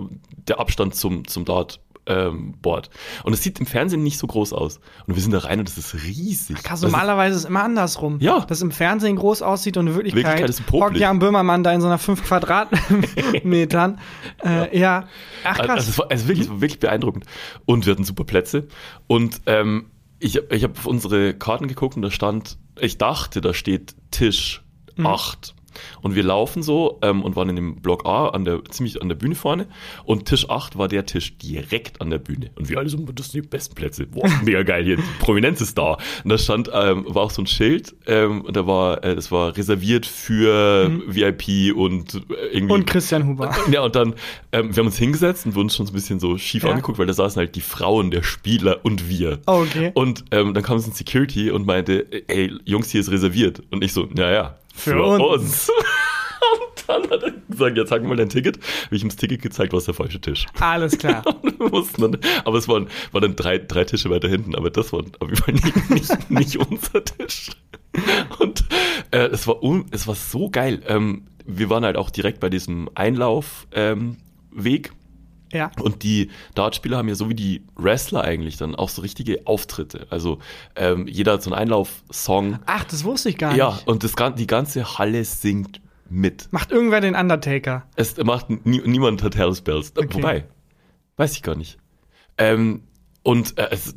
der Abstand zum, zum Dart. Ähm, Board. Und es sieht im Fernsehen nicht so groß aus. Und wir sind da rein und das ist riesig. Krass, Das ist- normalerweise ist es immer andersrum. Ja. Dass im Fernsehen groß aussieht und in Wirklichkeit, Wirklichkeit ist ein hockt Jan Böhmermann da in so einer 5 Quadratmetern. [LAUGHS] äh, ja. Ach krass. Also es war also wirklich, es war wirklich beeindruckend. Und wir hatten super Plätze. Und ähm, ich, ich habe auf unsere Karten geguckt und da stand, ich dachte, da steht Tisch Mhm. 8. Und wir laufen so ähm, und waren in dem Block A an der, ziemlich an der Bühne vorne. Und Tisch 8 war der Tisch direkt an der Bühne. Und wir alle so, das sind die besten Plätze. Boah, [LAUGHS] mega geil hier. Prominenz ist da. Und da stand, ähm, war auch so ein Schild. Ähm, und da war, äh, das war reserviert für VIP und äh, irgendwie. und Christian Huber. [LAUGHS] Ja, und dann, ähm, wir haben uns hingesetzt und wurden schon so ein bisschen so schief Ja. angeguckt, weil da saßen halt die Frauen der Spieler und wir. Oh, okay. Und ähm, dann kam so ein Security und meinte, ey, Jungs, hier ist reserviert. Und ich so, naja, Für uns. [LAUGHS] und dann hat er gesagt, ja, zeig mal dein Ticket. Habe ich ihm das Ticket gezeigt, war es der falsche Tisch. Alles klar. [LAUGHS] Dann, aber es waren, waren dann drei, drei Tische weiter hinten, aber das war auf jeden Fall nicht, [LAUGHS] nicht, nicht unser Tisch. Und äh, es, war un, es war so geil. Ähm, wir waren halt auch direkt bei diesem Einlaufweg. Ähm. Ja. Und die Dartspieler haben ja so wie die Wrestler eigentlich dann auch so richtige Auftritte. Also ähm, jeder hat so einen Einlaufsong. Ach, das wusste ich gar Ja, nicht. und das, die ganze Halle singt mit. Macht irgendwer den Undertaker? Es macht nie, niemand hat Hells Bells. Äh, Okay. Wobei, weiß ich gar nicht. Ähm, und äh, es,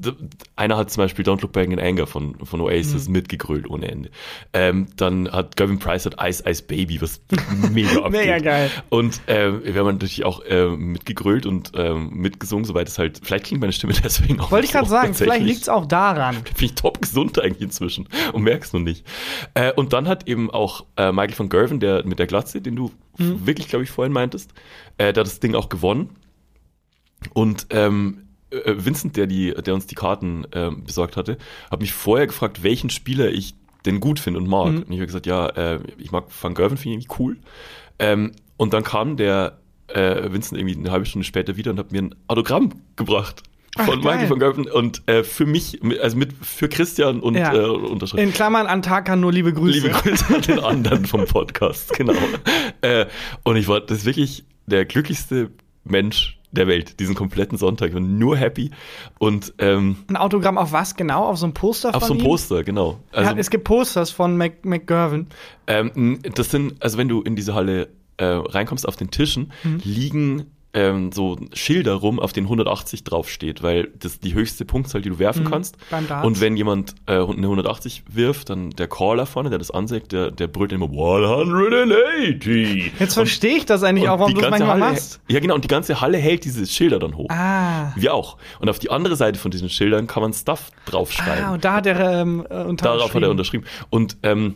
einer hat zum Beispiel Don't Look Back in Anger von, von Oasis Mhm. mitgegrölt ohne Ende. Ähm, dann hat Gavin Price hat Ice Ice Baby, was [LAUGHS] mega abgeht. Mega geil. Und ähm, wir haben natürlich auch ähm, mitgegrölt und ähm, mitgesungen, soweit es halt, vielleicht klingt meine Stimme [LAUGHS] deswegen auch Wollte ich gerade sagen, vielleicht liegt es auch daran. [LAUGHS] Bin ich top gesund eigentlich inzwischen und merk's nur nicht. Äh, und dann hat eben auch äh, Michael van Gerven, der mit der Glatze, den du Mhm. wirklich, glaube ich, vorhin meintest, äh, hat das Ding auch gewonnen. Und ähm, äh, Vincent, der, die, der uns die Karten ähm, besorgt hatte, hat mich vorher gefragt, welchen Spieler ich denn gut finde und mag. Mhm. Und ich habe gesagt, ja, äh, ich mag Van Gerven, finde ich irgendwie cool. Ähm, und dann kam der äh, Vincent irgendwie eine halbe Stunde später wieder und hat mir ein Autogramm gebracht. Ach, Von geil. Michael van Gerven und äh, für mich, also mit für Christian und Ja. äh, Unterschrift. In Klammern an Tarkan nur liebe Grüße. Liebe Grüße an den anderen vom Podcast, [LAUGHS] genau. Äh, und ich war, das ist wirklich der glücklichste Mensch der Welt, diesen kompletten Sonntag. Ich war nur happy. Und ähm, Ein Autogramm auf was genau? Auf so einem Poster auf von so einem ihm? Poster, genau. Also, ja, es gibt Posters von Mac McGurven. ähm, das sind, also wenn du in diese Halle äh, reinkommst, auf den Tischen Mhm. liegen ähm, so Schilder rum, auf denen 180 draufsteht, weil das die höchste Punktzahl, die du werfen kannst. Mhm. beim Darts. Und wenn jemand äh, eine 180 wirft, dann der Caller vorne, der das anzeigt, der, der brüllt immer 180. Jetzt verstehe ich das eigentlich auch, warum du das manchmal Halle, machst. Ja, genau, und die ganze Halle hält diese Schilder dann hoch. Ah. Wir auch. Und auf die andere Seite von diesen Schildern kann man Stuff draufschreiben. Ah, und da hat er ähm, äh, unterschrieben. Darauf hat er unterschrieben. Und ähm,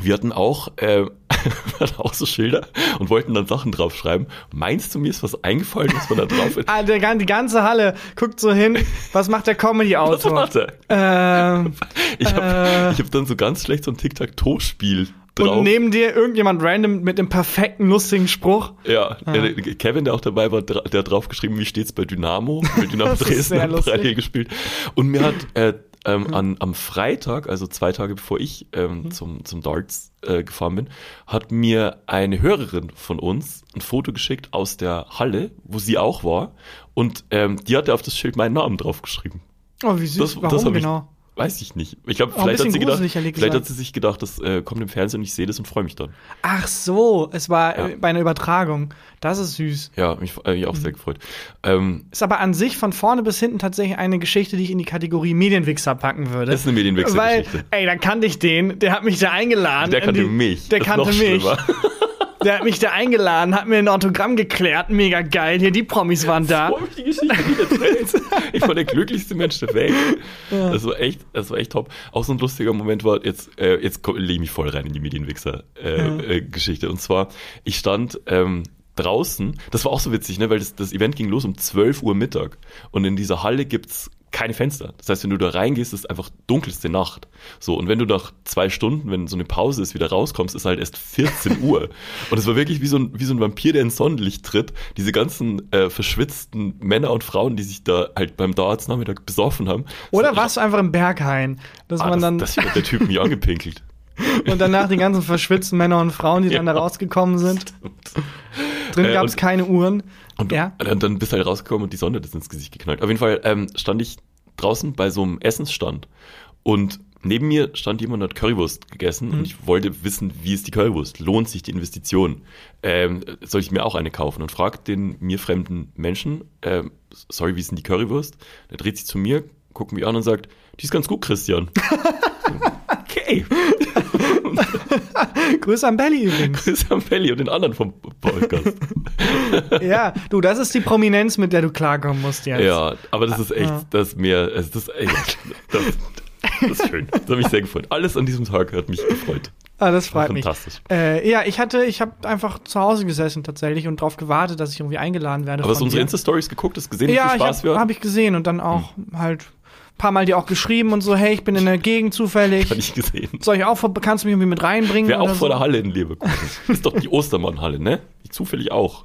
wir hatten auch, äh, [LAUGHS] auch so Schilder und wollten dann Sachen draufschreiben. Meinst du, mir ist was eingefallen, was man da drauf [LAUGHS] Ah, der, die ganze Halle guckt so hin, was macht der Was Comedy-Autor? macht er? ähm, Ich habe Äh. hab dann so ganz schlecht so ein Tic-Tac-Toe-Spiel drauf. und neben dir irgendjemand random mit dem perfekten, lustigen Spruch. Ja, der, Kevin, der auch dabei war, der hat draufgeschrieben, wie steht's bei Dynamo? Weil [LAUGHS] Dynamo ist Dresden hat parallel gespielt. Und mir hat äh, ähm, an, am Freitag, also zwei Tage bevor ich ähm, Mhm. zum, zum Darts äh, gefahren bin, hat mir eine Hörerin von uns ein Foto geschickt aus der Halle, wo sie auch war. Und ähm, die hatte auf das Schild meinen Namen draufgeschrieben. Oh, wie süß. Das, Warum das genau? Weiß ich nicht. Ich glaube, vielleicht, hat sie, gedacht, vielleicht hat sie sich gedacht, das äh, kommt im Fernsehen und ich sehe das und freue mich dann. Ach so, es war Ja. äh, bei einer Übertragung. Das ist süß. Ja, mich, äh, mich auch Mhm. sehr gefreut. Ähm, Ist aber an sich von vorne bis hinten tatsächlich eine Geschichte, die ich in die Kategorie Medienwichser packen würde. Das ist eine Medienwichser-Geschichte. Weil, ey, da kannte ich den, der hat mich da eingeladen. der kannte die, mich. Der kannte mich. [LAUGHS] Der hat mich da eingeladen, hat mir ein Autogramm geklärt, mega geil. Hier, die Promis waren da. Ich die Geschichte erzählt? [LAUGHS] Ich war der glücklichste Mensch der Welt. Das war echt, das war echt top. Auch so ein lustiger Moment war, jetzt, äh, jetzt lege ich mich voll rein in die Medienwichser-Geschichte. Äh, äh, Geschichte. Und zwar, ich stand ähm, draußen, das war auch so witzig, ne, weil das, das Event ging los um 12 Uhr Mittag. Und in dieser Halle gibt's keine Fenster. Das heißt, wenn du da reingehst, ist einfach dunkelste Nacht. So, und wenn du nach zwei Stunden, wenn so eine Pause ist, wieder rauskommst, ist halt erst 14 [LAUGHS] Uhr. Und es war wirklich wie so, ein, wie so ein Vampir, der ins Sonnenlicht tritt. Diese ganzen äh, verschwitzten Männer und Frauen, die sich da halt beim Darts Nachmittag besoffen haben. Oder warst du einfach im Berghain, dass Ah, man das, dann das hat der Typ mich [LAUGHS] angepinkelt. Und danach die ganzen verschwitzten Männer und Frauen, die dann da Ja. rausgekommen sind. Drin Äh, gab es keine Uhren. Und Ja. dann, dann bist du halt rausgekommen und die Sonne ist ins Gesicht geknallt. Auf jeden Fall ähm, stand ich draußen bei so einem Essensstand und neben mir stand jemand und hat Currywurst gegessen Mhm. und ich wollte wissen, wie ist die Currywurst? Lohnt sich die Investition? Ähm, soll ich mir auch eine kaufen? Und fragt den mir fremden Menschen, ähm, sorry, wie ist denn die Currywurst? Der dreht sich zu mir, guckt mich an und sagt, die ist ganz gut, Christian. [LAUGHS] okay. [LAUGHS] Grüße an Belly übrigens. Grüße an Belly und den anderen vom Podcast. [LAUGHS] ja, du, das ist die Prominenz, mit der du klarkommen musst jetzt. Ja, aber das ist echt, Ah. das ist mir, das, ey, das, das ist schön. Das hat mich sehr gefreut. Alles an diesem Tag hat mich gefreut. Ah, das freut mich. Fantastisch. Äh, ja, ich hatte, ich habe einfach zu Hause gesessen tatsächlich und darauf gewartet, dass ich irgendwie eingeladen werde. Aber hast du unsere. Insta-Stories geguckt? Hast du gesehen, wie Ja, viel ich Spaß habe wir hab hatten? ich gesehen und dann auch halt Ein paar Mal dir auch geschrieben und so, hey, ich bin in der Gegend zufällig. Kann ich gesehen. Soll ich auch, kannst du mich irgendwie mit reinbringen? Wäre auch vor so? der Halle in Leverkusen. Das ist doch die Ostermann-Halle, ne? Die zufällig auch.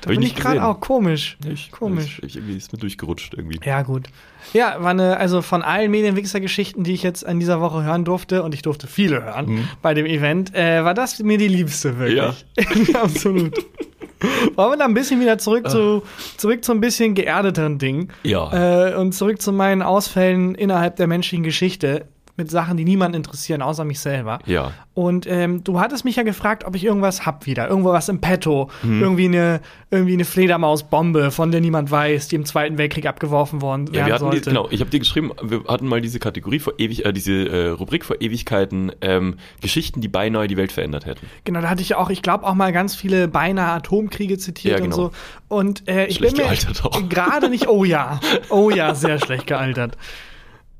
Da bin ich gerade auch komisch. Ich, Komisch. Ich, irgendwie ist mir durchgerutscht irgendwie. Ja, gut. Ja, war eine, also von allen Medienwichser-Geschichten, die ich jetzt in dieser Woche hören durfte, und ich durfte viele hören bei dem Event, äh, war das mir die liebste, wirklich. Ja. [LAUGHS] Absolut. [LAUGHS] Wollen wir da ein bisschen wieder zurück zu, zurück zu ein bisschen geerdeteren Dingen. Ja. Äh, und zurück zu meinen Ausfällen innerhalb der menschlichen Geschichte mit Sachen, die niemanden interessieren, außer mich selber. Ja. Und ähm, du hattest mich ja gefragt, ob ich irgendwas hab wieder, irgendwo was im Petto, Mhm. irgendwie eine irgendwie eine Fledermausbombe, von der niemand weiß, die im Zweiten Weltkrieg abgeworfen worden Ja, werden wir hatten die, sollte. genau, ich habe dir geschrieben, wir hatten mal diese Kategorie vor ewig, äh, diese äh, Rubrik vor Ewigkeiten, ähm, Geschichten, die beinahe die Welt verändert hätten. Genau, da hatte ich ja auch, ich glaube auch mal ganz viele beinahe Atomkriege zitiert Ja, und genau. so. Und äh, ich Schlecht bin mir gerade nicht, oh ja, oh ja, sehr [LAUGHS] schlecht gealtert.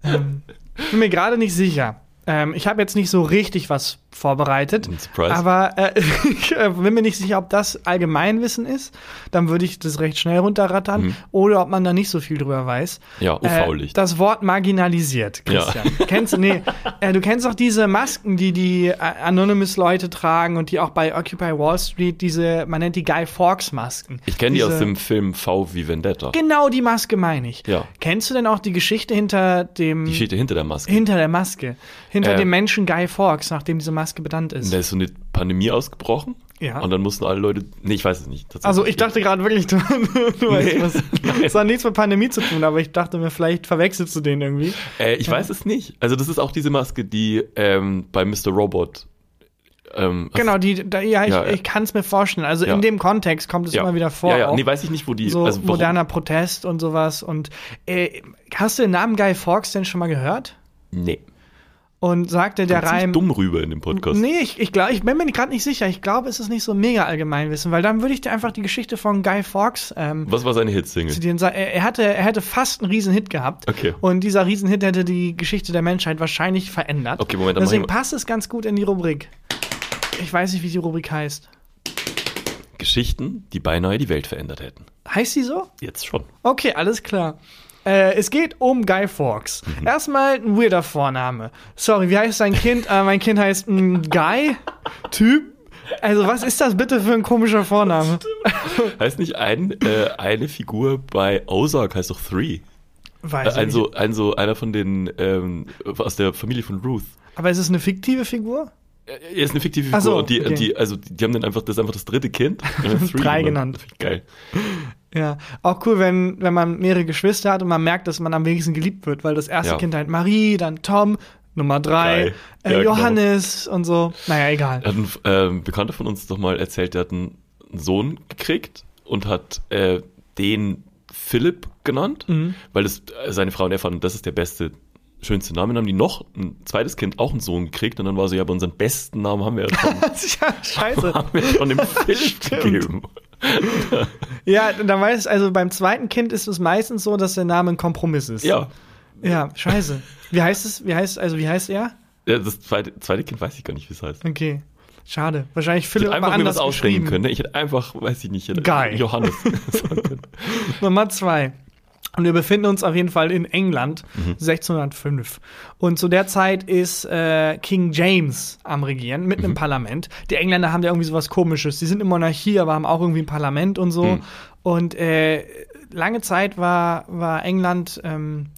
Ähm, bin mir gerade nicht sicher. Ähm, ich habe jetzt nicht so richtig was vorbereitet. Surprise. Aber äh, [LAUGHS] ich äh, bin mir nicht sicher, ob das Allgemeinwissen ist. Dann würde ich das recht schnell runterrattern. Mhm. Oder ob man da nicht so viel drüber weiß. Ja, UV-Licht. Äh, das Wort marginalisiert, Ja. Christian. Kennst du, nee, äh, du kennst doch diese Masken, die die äh, Anonymous-Leute tragen und die auch bei Occupy Wall Street diese, man nennt die Guy Fawkes-Masken. Ich kenne die aus dem Film V wie Vendetta. Genau die Maske meine ich. Ja. Kennst du denn auch die Geschichte hinter dem, Die steht hinter der Maske. hinter der Maske? Hinter Äh, dem Menschen Guy Fawkes, nachdem diese Maske benannt ist. Da ist so eine Pandemie ausgebrochen. Ja. Und dann mussten alle Leute. Nee, ich weiß es nicht. Also ich dachte gerade wirklich, [LAUGHS] du, du weißt Nee. was. Das hat nichts mit Pandemie zu tun, aber ich dachte mir, vielleicht verwechselst du den irgendwie. Äh, ich weiß es nicht. Also, das ist auch diese Maske, die ähm, bei Mr. Robot. Ähm, Genau, die, da, ja, ich, Ja, ja. ich kann es mir vorstellen. Also Ja. in dem Kontext kommt es ja. immer wieder vor. Ja, ja. auch. Nee, weiß ich nicht, wo die. so also, moderner Protest und sowas. Und äh, hast du den Namen Guy Fawkes denn schon mal gehört? Nee. Und sagte der Reim. dumm rüber in dem Podcast. Nee, ich, ich, glaub, ich bin mir gerade nicht sicher. Ich glaube, es ist nicht so mega Allgemeinwissen, weil dann würde ich dir einfach die Geschichte von Guy Fawkes ähm, Was war seine Hitsingle? Er, er, hatte, er hätte fast einen Riesenhit gehabt. Okay. Und dieser Riesenhit hätte die Geschichte der Menschheit wahrscheinlich verändert. Okay, Moment, dann Deswegen passt es ganz gut in die Rubrik. Ich weiß nicht, wie die Rubrik heißt. Geschichten, die beinahe die Welt verändert hätten. Heißt sie so? Jetzt schon. Okay, alles klar. Äh, es geht um Guy Fawkes. Mhm. Erstmal ein weirder Vorname. Sorry, wie heißt dein Kind? Äh, mein Kind heißt mm, Guy. Typ. Also, was ist das bitte für ein komischer Vorname? [LAUGHS] Heißt nicht ein, äh, eine Figur bei Ozark heißt doch Three? Äh, Weiß ich ein, nicht. so, ein so einer von den ähm, aus der Familie von Ruth. Aber ist es eine fiktive Figur? Er ist eine fiktive Figur so, und die, okay. die, also die, die haben dann einfach das einfach das dritte Kind. [LAUGHS] Three Drei genannt. Geil. Ja, auch cool, wenn, wenn man mehrere Geschwister hat und man merkt, dass man am wenigsten geliebt wird, weil das erste Ja. Kind halt Marie, dann Tom, Nummer drei, äh, Ja, genau. Johannes und so. Naja, egal. Hat ein ähm, Bekannter von uns doch mal erzählt, der hat einen Sohn gekriegt und hat äh, den Philipp genannt, Mhm. weil das äh, seine Frau und er fanden, das ist der beste, schönste Name. Dann haben die noch ein zweites Kind, auch einen Sohn gekriegt und dann war so, ja, aber unseren besten Namen haben wir ja [LAUGHS] schon, ja, scheiße. [LAUGHS] haben wir schon dem Philipp gegeben. Ja, da weiß also beim zweiten Kind ist es meistens so, dass der Name ein Kompromiss ist. Ja. Ja, scheiße. Wie heißt es? Wie heißt also wie heißt er? ja das zweite, zweite Kind weiß ich gar nicht, wie es heißt. Okay. Schade. Wahrscheinlich Ich Philipp hätte aber einfach mir was ausdenken geschrieben. können. ne? Ich hätte einfach, weiß ich nicht, ich hätte Guy. Johannes. [LAUGHS] Nummer zwei. Und wir befinden uns auf jeden Fall in England, Mhm. 1605. Und zu der Zeit ist äh, King James am Regieren, mitten Mhm. im Parlament. Die Engländer haben ja irgendwie sowas komisches. Sie sind in Monarchie, aber haben auch irgendwie ein Parlament und so. Mhm. Und äh, lange Zeit war, war England, ähm,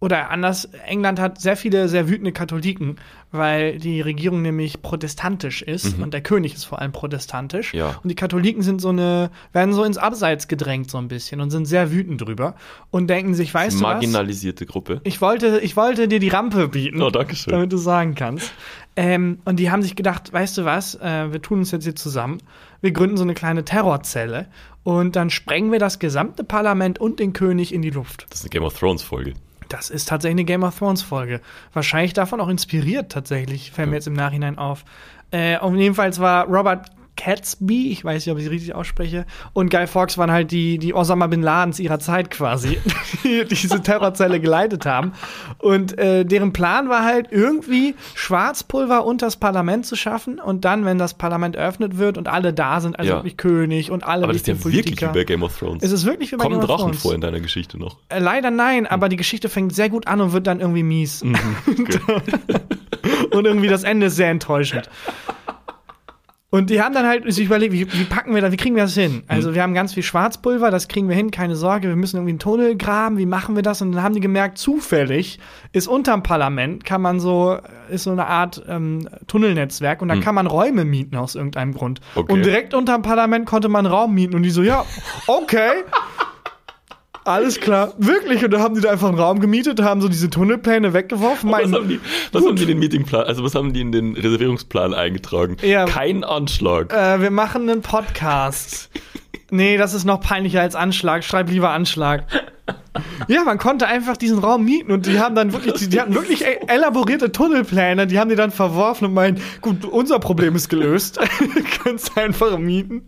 oder anders, England hat sehr viele sehr wütende Katholiken, weil die Regierung nämlich protestantisch ist und der König ist vor allem protestantisch. Mhm. Ja. Und die Katholiken sind so eine, werden so ins Abseits gedrängt so ein bisschen und sind sehr wütend drüber und denken sich, weißt du was? Marginalisierte Gruppe. Ich wollte, ich wollte dir die Rampe bieten, Oh, danke schön. damit du sagen kannst. Ähm, und die haben sich gedacht, weißt du was, äh, wir tun uns jetzt hier zusammen, wir gründen so eine kleine Terrorzelle und dann sprengen wir das gesamte Parlament und den König in die Luft. Das ist eine Game of Thrones Folge. Das ist tatsächlich eine Game of Thrones Folge. Wahrscheinlich davon auch inspiriert tatsächlich, fällt mir jetzt im Nachhinein auf. Äh, und jedenfalls war Robert Gatsby, ich weiß nicht, ob ich es richtig ausspreche, und Guy Fawkes waren halt die, die Osama Bin Ladens ihrer Zeit quasi, [LAUGHS] die diese Terrorzelle geleitet haben. Und äh, deren Plan war halt irgendwie Schwarzpulver unters Parlament zu schaffen und dann, wenn das Parlament eröffnet wird und alle da sind, also Ja. wirklich König und alle Aber das ist ja wichtigen wirklich wie Politiker. bei Game of Thrones. Es ist wirklich wie bei Kommen Game of Drachen Thrones. vor in deiner Geschichte noch? Äh, leider nein, aber die Geschichte fängt sehr gut an und wird dann irgendwie mies. Mhm. [LAUGHS] und irgendwie das Ende ist sehr enttäuschend. [LAUGHS] Und die haben dann halt sich überlegt, wie, wie packen wir das, wie kriegen wir das hin? Mhm. Also wir haben ganz viel Schwarzpulver, das kriegen wir hin, keine Sorge, wir müssen irgendwie einen Tunnel graben, wie machen wir das? Und dann haben die gemerkt, zufällig ist unterm Parlament, kann man so, ist so eine Art ähm, Tunnelnetzwerk und da kann man Räume mieten aus irgendeinem Grund. Mhm. Okay. Und direkt unterm Parlament konnte man einen Raum mieten und die so, ja, okay. [LAUGHS] Alles klar, wirklich. Und da haben die da einfach einen Raum gemietet, haben so diese Tunnelpläne weggeworfen. Was haben die, was haben die in den Meetingplan, also was haben die in den Reservierungsplan eingetragen? Ja. Kein Anschlag. äh, wir machen einen Podcast. Nee, das ist noch peinlicher als Anschlag. Schreib lieber Anschlag. Ja, man konnte einfach diesen Raum mieten und die haben dann wirklich, die, die hatten wirklich elaborierte Tunnelpläne, die haben die dann verworfen und meinen, gut, unser Problem ist gelöst. [LAUGHS] Du kannst einfach mieten.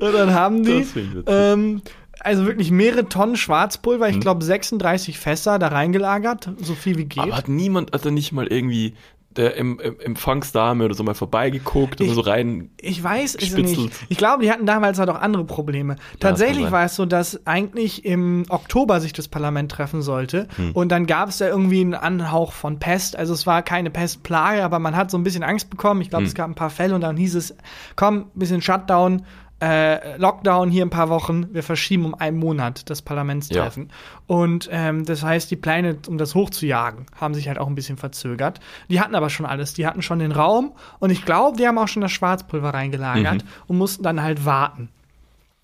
Und dann haben die, Das ähm, also wirklich mehrere Tonnen Schwarzpulver, ich glaube 36 Fässer da reingelagert, so viel wie geht. Aber hat niemand, da nicht mal irgendwie der Em- Em- Empfangsdame oder so mal vorbeigeguckt und Ich- so rein. Ich weiß es nicht. Ich glaube, die hatten damals halt auch andere Probleme. Tatsächlich sein. war es so, dass eigentlich im Oktober sich das Parlament treffen sollte. Hm. Und dann gab es da irgendwie einen Anhauch von Pest. Also es war keine Pestplage, aber man hat so ein bisschen Angst bekommen. Ich glaube, Hm. es gab ein paar Fälle und dann hieß es, komm, bisschen Shutdown. Äh, Lockdown hier ein paar Wochen, wir verschieben um einen Monat das Parlamentstreffen. Und ähm, das heißt, die Pläne, um das hochzujagen, haben sich halt auch ein bisschen verzögert. Die hatten aber schon alles. Die hatten schon den Raum und ich glaube, die haben auch schon das Schwarzpulver reingelagert und mussten dann halt warten.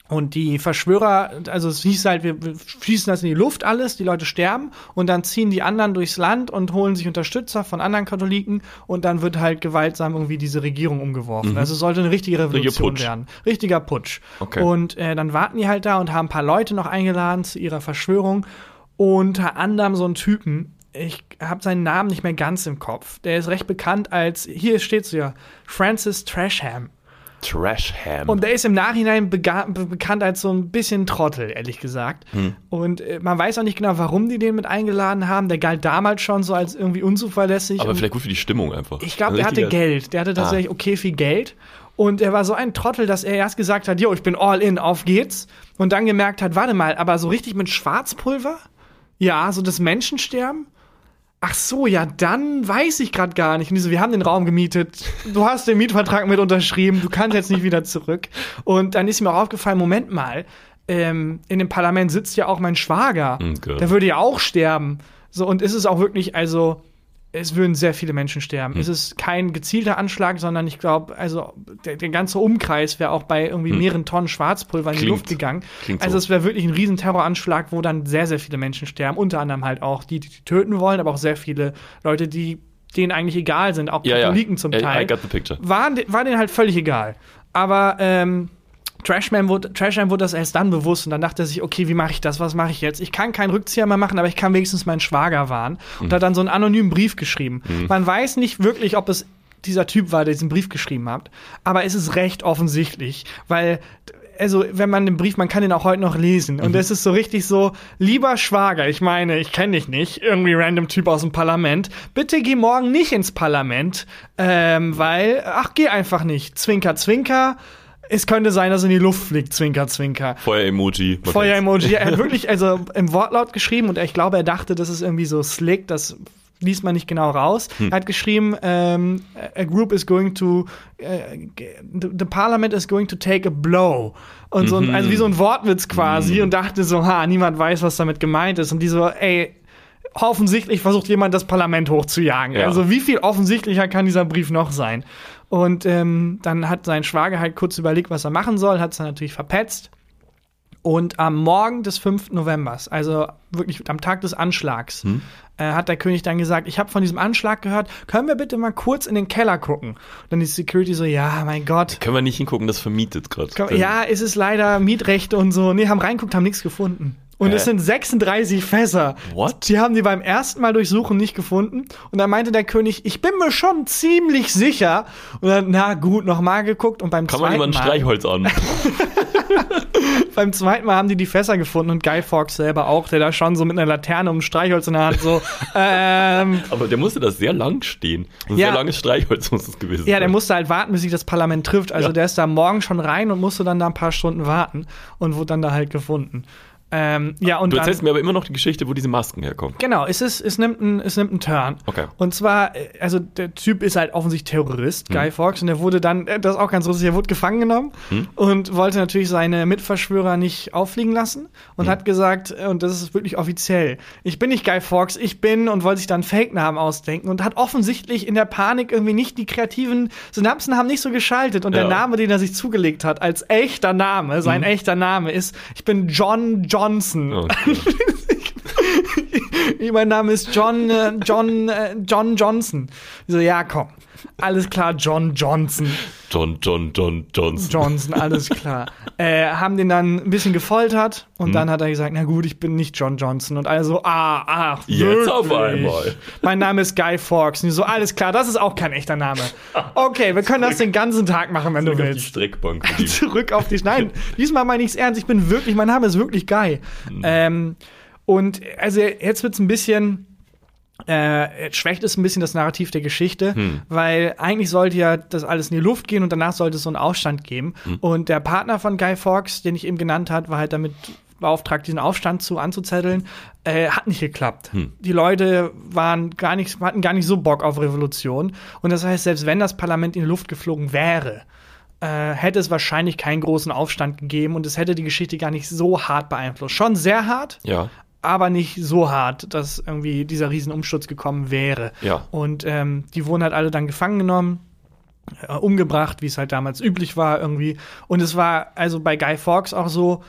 Und die Verschwörer, also es hieß halt, wir schießen das in die Luft alles, die Leute sterben und dann ziehen die anderen durchs Land und holen sich Unterstützer von anderen Katholiken und dann wird halt gewaltsam irgendwie diese Regierung umgeworfen. Also es sollte eine richtige Revolution Putsch. werden. Richtiger Putsch. Okay. Und äh, dann warten die halt da und haben ein paar Leute noch eingeladen zu ihrer Verschwörung. Unter anderem so einen Typen, ich habe seinen Namen nicht mehr ganz im Kopf. Der ist recht bekannt als, hier steht so ja, Francis Trasham. Trashham. Und der ist im Nachhinein bekannt als so ein bisschen Trottel, ehrlich gesagt. Hm. Und äh, man weiß auch nicht genau, warum die den mit eingeladen haben. Der galt damals schon so als irgendwie unzuverlässig. aber vielleicht gut für die Stimmung einfach. ich glaube, Ein der hatte Geld. Der hatte tatsächlich okay viel Geld. Und er war so ein Trottel, dass er erst gesagt hat, jo, ich bin all in, auf geht's. Und dann gemerkt hat, warte mal, aber so richtig mit Schwarzpulver? Ja, so das Menschensterben? Ach so, ja, dann weiß ich gerade gar nicht. Und die so, wir haben den Raum gemietet. Du hast den Mietvertrag mit unterschrieben. Du kannst jetzt nicht wieder zurück. Und dann ist mir auch aufgefallen, Moment mal, ähm, in dem Parlament sitzt ja auch mein Schwager. Mm, Gott. Der würde ja auch sterben. So, und ist es auch wirklich, also, es würden sehr viele Menschen sterben. Hm. Es ist kein gezielter Anschlag, sondern ich glaube, also der, der ganze Umkreis wäre auch bei irgendwie mehreren Tonnen Schwarzpulver in die Hm. Luft gegangen. klingt also so. es wäre wirklich ein riesen Terroranschlag, wo dann sehr, sehr viele Menschen sterben. Unter anderem halt auch die, die, die töten wollen, aber auch sehr viele Leute, die denen eigentlich egal sind, auch Ja, ja. Katholiken zum I- Teil I got the picture. waren, de- war denen halt völlig egal. Aber ähm, Trashman wurde, Trashman wurde das erst dann bewusst und dann dachte er sich, okay, wie mache ich das? Was mache ich jetzt? Ich kann keinen Rückzieher mehr machen, aber ich kann wenigstens meinen Schwager warnen. Und hat dann so einen anonymen Brief geschrieben. Man weiß nicht wirklich, ob es dieser Typ war, der diesen Brief geschrieben hat, aber es ist recht offensichtlich, weil also wenn man den Brief, man kann den auch heute noch lesen und es ist so richtig so, lieber Schwager, ich meine, ich kenne dich nicht, irgendwie random Typ aus dem Parlament, bitte geh morgen nicht ins Parlament, ähm, weil, ach, geh einfach nicht, zwinker, zwinker, es könnte sein, dass er in die Luft fliegt, zwinker, zwinker. Feuer-Emoji. Feuer-Emoji. Er hat [LAUGHS] wirklich also im Wortlaut geschrieben und ich glaube, er dachte, das ist irgendwie so slick, das liest man nicht genau raus. Hm. Er hat geschrieben, ähm, a group is going to, äh, the, parliament is going to take a blow. Und so, Mhm. also wie so ein Wortwitz quasi und dachte so, ha, niemand weiß, was damit gemeint ist. Und die so, ey, offensichtlich versucht jemand das Parlament hochzujagen. Ja. Also wie viel offensichtlicher kann dieser Brief noch sein? Und ähm, dann hat sein Schwager halt kurz überlegt, was er machen soll, hat es dann natürlich verpetzt. Und am Morgen des 5. Novembers, also wirklich am Tag des Anschlags, äh, hat der König dann gesagt, ich habe von diesem Anschlag gehört, können wir bitte mal kurz in den Keller gucken? Und dann die Security so, ja, mein Gott. Können wir nicht hingucken, das vermietet gerade. Ja, es ist leider Mietrechte und so. Nee, haben reinguckt, haben nichts gefunden. Und Hä? es sind 36 Fässer. What? Die haben die beim ersten Mal durchsuchen nicht gefunden. Und dann meinte der König, ich bin mir schon ziemlich sicher. Und dann, na gut, nochmal geguckt. Und beim Kann man zweiten Mal, Streichholz an? [LAUGHS] beim zweiten Mal haben die die Fässer gefunden und Guy Fawkes selber auch, der da schon so mit einer Laterne und einem Streichholz in der Hand so, [LAUGHS] ähm, Aber der musste da sehr lang stehen. Ein Ja. sehr langes Streichholz muss es gewesen sein. Ja, der musste halt warten, bis sich das Parlament trifft. Also Ja. der ist da morgen schon rein und musste dann da ein paar Stunden warten und wurde dann da halt gefunden. Ähm, ja, und Du dann, erzählst mir aber immer noch die Geschichte, wo diese Masken herkommen. Genau, es, ist, es, nimmt einen, es nimmt einen Turn. Okay. Und zwar, äh, also der Typ ist halt offensichtlich Terrorist, Hm. Guy Fawkes, und der wurde dann, äh, das ist auch ganz lustig, er wurde gefangen genommen Hm. und wollte natürlich seine Mitverschwörer nicht auffliegen lassen und Hm. hat gesagt, äh, und das ist wirklich offiziell, ich bin nicht Guy Fawkes, ich bin und wollte sich dann Fake-Namen ausdenken und hat offensichtlich in der Panik irgendwie nicht die kreativen Synapsen haben nicht so geschaltet und der Ja. Name, den er sich zugelegt hat, als echter Name, sein Hm. echter Name ist, ich bin John Johnson. Okay. [LAUGHS] mein Name ist John, äh, John, äh, John Johnson. Ich so, ja, komm. Alles klar, John Johnson. John, John, John, Johnson. Johnson, alles klar. [LAUGHS] äh, haben den dann ein bisschen gefoltert Hm. und dann hat er gesagt, na gut, ich bin nicht John Johnson. Und alle so, ah, ach, Jetzt wirklich? auf einmal. Mein Name ist Guy Fawkes. Und die so, alles klar, das ist auch kein echter Name. [LAUGHS] Okay, wir können das den ganzen Tag machen, wenn du Auf die willst. Streckbank. mit ihm. [LAUGHS] Zurück auf die. Nein, diesmal meine ich es ernst. Ich bin wirklich, mein Name ist wirklich Guy. Ähm, und also jetzt wird's ein bisschen. Äh, schwächt es ein bisschen das Narrativ der Geschichte, weil eigentlich sollte ja das alles in die Luft gehen und danach sollte es so einen Aufstand geben. Und der Partner von Guy Fawkes, den ich eben genannt hat, war halt damit beauftragt, diesen Aufstand zu anzuzetteln, äh, hat nicht geklappt. Die Leute waren gar nicht, hatten gar nicht so Bock auf Revolution. Und das heißt, selbst wenn das Parlament in die Luft geflogen wäre, äh, hätte es wahrscheinlich keinen großen Aufstand gegeben und es hätte die Geschichte gar nicht so hart beeinflusst. Schon sehr hart, Ja. Aber nicht so hart, dass irgendwie dieser Riesenumsturz gekommen wäre. Ja. Und ähm, die wurden halt alle dann gefangen genommen, äh, umgebracht, wie es halt damals üblich war irgendwie. Und es war also bei Guy Fawkes auch so,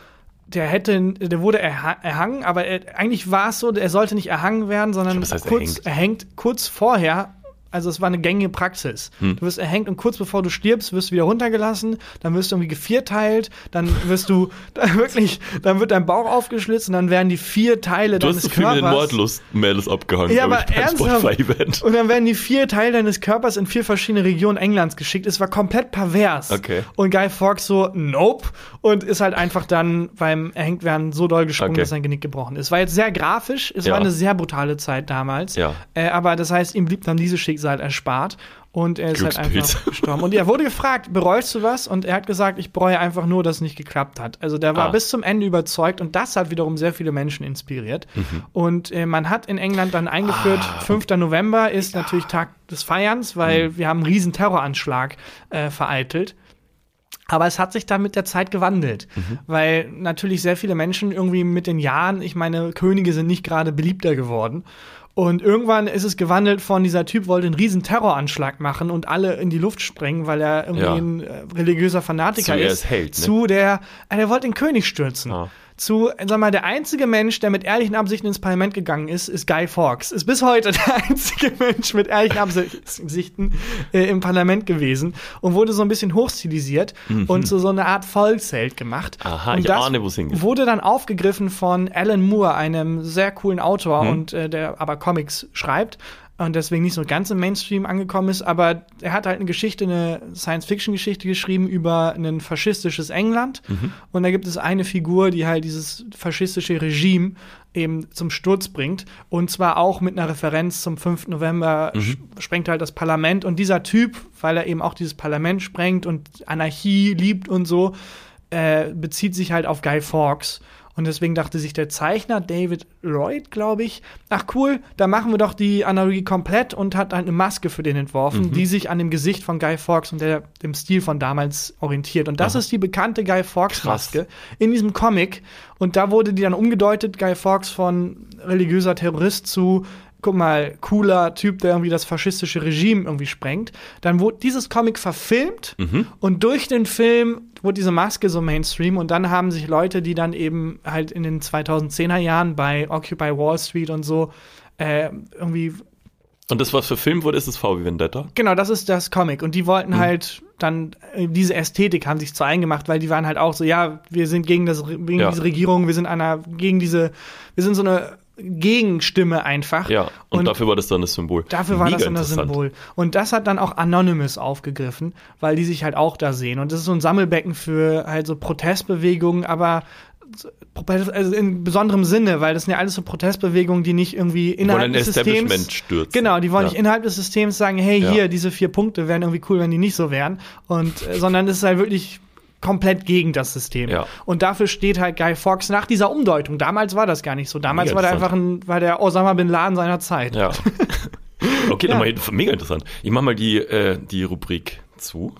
der hätte, der wurde erha erhangen, aber er, eigentlich war es so, er sollte nicht erhangen werden, sondern Was heißt kurz erhängt? erhängt kurz vorher. Also es war eine gängige Praxis. Hm. Du wirst erhängt und kurz bevor du stirbst, wirst du wieder runtergelassen, dann wirst du irgendwie gevierteilt, dann wirst du [LAUGHS] dann wirklich, dann wird dein Bauch aufgeschlitzt und dann werden die vier Teile Du hast deines so viel mit den Körpers Mordlust-Mädels abgehangen, ja, aber ernsthaft. Und dann werden die vier Teile deines Körpers in vier verschiedene Regionen Englands geschickt. Es war komplett pervers. Okay. Und Guy Fawkes so, nope. Und ist halt einfach dann beim Erhängtwerden so doll gesprungen, Okay. dass sein Genick gebrochen ist. War jetzt sehr grafisch. Es Ja. war eine sehr brutale Zeit damals. Ja. Äh, aber das heißt, ihm blieb dann dieses Schicksal erspart. Und er ist halt einfach [LAUGHS] gestorben. Und er wurde gefragt, bereust du was? Und er hat gesagt, ich bereue einfach nur, dass es nicht geklappt hat. Also der war Ah. bis zum Ende überzeugt und das hat wiederum sehr viele Menschen inspiriert. Mhm. Und äh, man hat in England dann eingeführt, Ah. 5. November ist natürlich Tag des Feierns, Mhm. weil wir haben einen riesen Terroranschlag äh, vereitelt. Aber es hat sich dann mit der Zeit gewandelt, Mhm. weil natürlich sehr viele Menschen irgendwie mit den Jahren, ich meine, Könige sind nicht gerade beliebter geworden. Und irgendwann ist es gewandelt von dieser Typ wollte einen riesen Terroranschlag machen und alle in die Luft sprengen, weil er irgendwie Ja. ein äh, religiöser Fanatiker Zu, er ist. Held, ne? Zu der, äh, der wollte den König stürzen. Ah. Zu, sag mal, der einzige Mensch, der mit ehrlichen Absichten ins Parlament gegangen ist, ist Guy Fawkes. Ist bis heute [LAUGHS] der einzige Mensch mit ehrlichen Absichten äh, im Parlament gewesen und wurde so ein bisschen hochstilisiert und zu so einer Art Volksheld gemacht. Mhm. Aha, und ich das ahne, wo's hingeht. Wurde dann aufgegriffen von Alan Moore, einem sehr coolen Autor Mhm. und äh, der aber Comics schreibt und deswegen nicht so ganz im Mainstream angekommen ist, aber er hat halt eine Geschichte, eine Science-Fiction-Geschichte geschrieben über ein faschistisches England. Mhm. Und da gibt es eine Figur, die halt dieses faschistische Regime eben zum Sturz bringt. Und zwar auch mit einer Referenz zum 5. November Mhm. sprengt halt das Parlament. Und dieser Typ, weil er eben auch dieses Parlament sprengt und Anarchie liebt und so, äh, bezieht sich halt auf Guy Fawkes. Und deswegen dachte sich der Zeichner David Lloyd, glaube ich, ach cool, da machen wir doch die Analogie komplett und hat halt eine Maske für den entworfen, Mhm. die sich an dem Gesicht von Guy Fawkes und der, dem Stil von damals orientiert. Und das Aha. ist die bekannte Guy Fawkes Krass. Maske in diesem Comic. Und da wurde die dann umgedeutet, Guy Fawkes von religiöser Terrorist zu guck mal, cooler Typ, der irgendwie das faschistische Regime irgendwie sprengt. Dann wurde dieses Comic verfilmt Mhm. und durch den Film wurde diese Maske so Mainstream und dann haben sich Leute, die dann eben halt in den 2010er Jahren bei Occupy Wall Street und so äh, irgendwie Und das, was verfilmt wurde, ist das V wie Vendetta? Genau, das ist das Comic. Und die wollten Mhm. halt dann äh, diese Ästhetik haben sich zu eingemacht, weil die waren halt auch so, ja, wir sind gegen das gegen Ja. diese Regierung, wir sind einer gegen diese, wir sind so eine Gegenstimme einfach. Ja, und, dafür war das dann das Symbol. Dafür war Mega das dann das. Symbol. Und das hat dann auch Anonymous aufgegriffen, weil die sich halt auch da sehen. Und das ist so ein Sammelbecken für halt so Protestbewegungen, aber so- also in besonderem Sinne, weil das sind ja alles so Protestbewegungen, die nicht irgendwie innerhalb des ein Systems. Establishment stürzen. Genau, die wollen Ja. nicht innerhalb des Systems sagen, hey, Ja. hier, diese vier Punkte wären irgendwie cool, wenn die nicht so wären. Und, äh, sondern es ist halt wirklich komplett gegen das System. Ja. Und dafür steht halt Guy Fawkes nach dieser Umdeutung. Damals war das gar nicht so. Damals Mega war der einfach ein, war der Osama Bin Laden seiner Zeit. Ja. [LAUGHS] Okay, Ja. dann mal mega interessant. Ich mach mal die, äh, die Rubrik zu.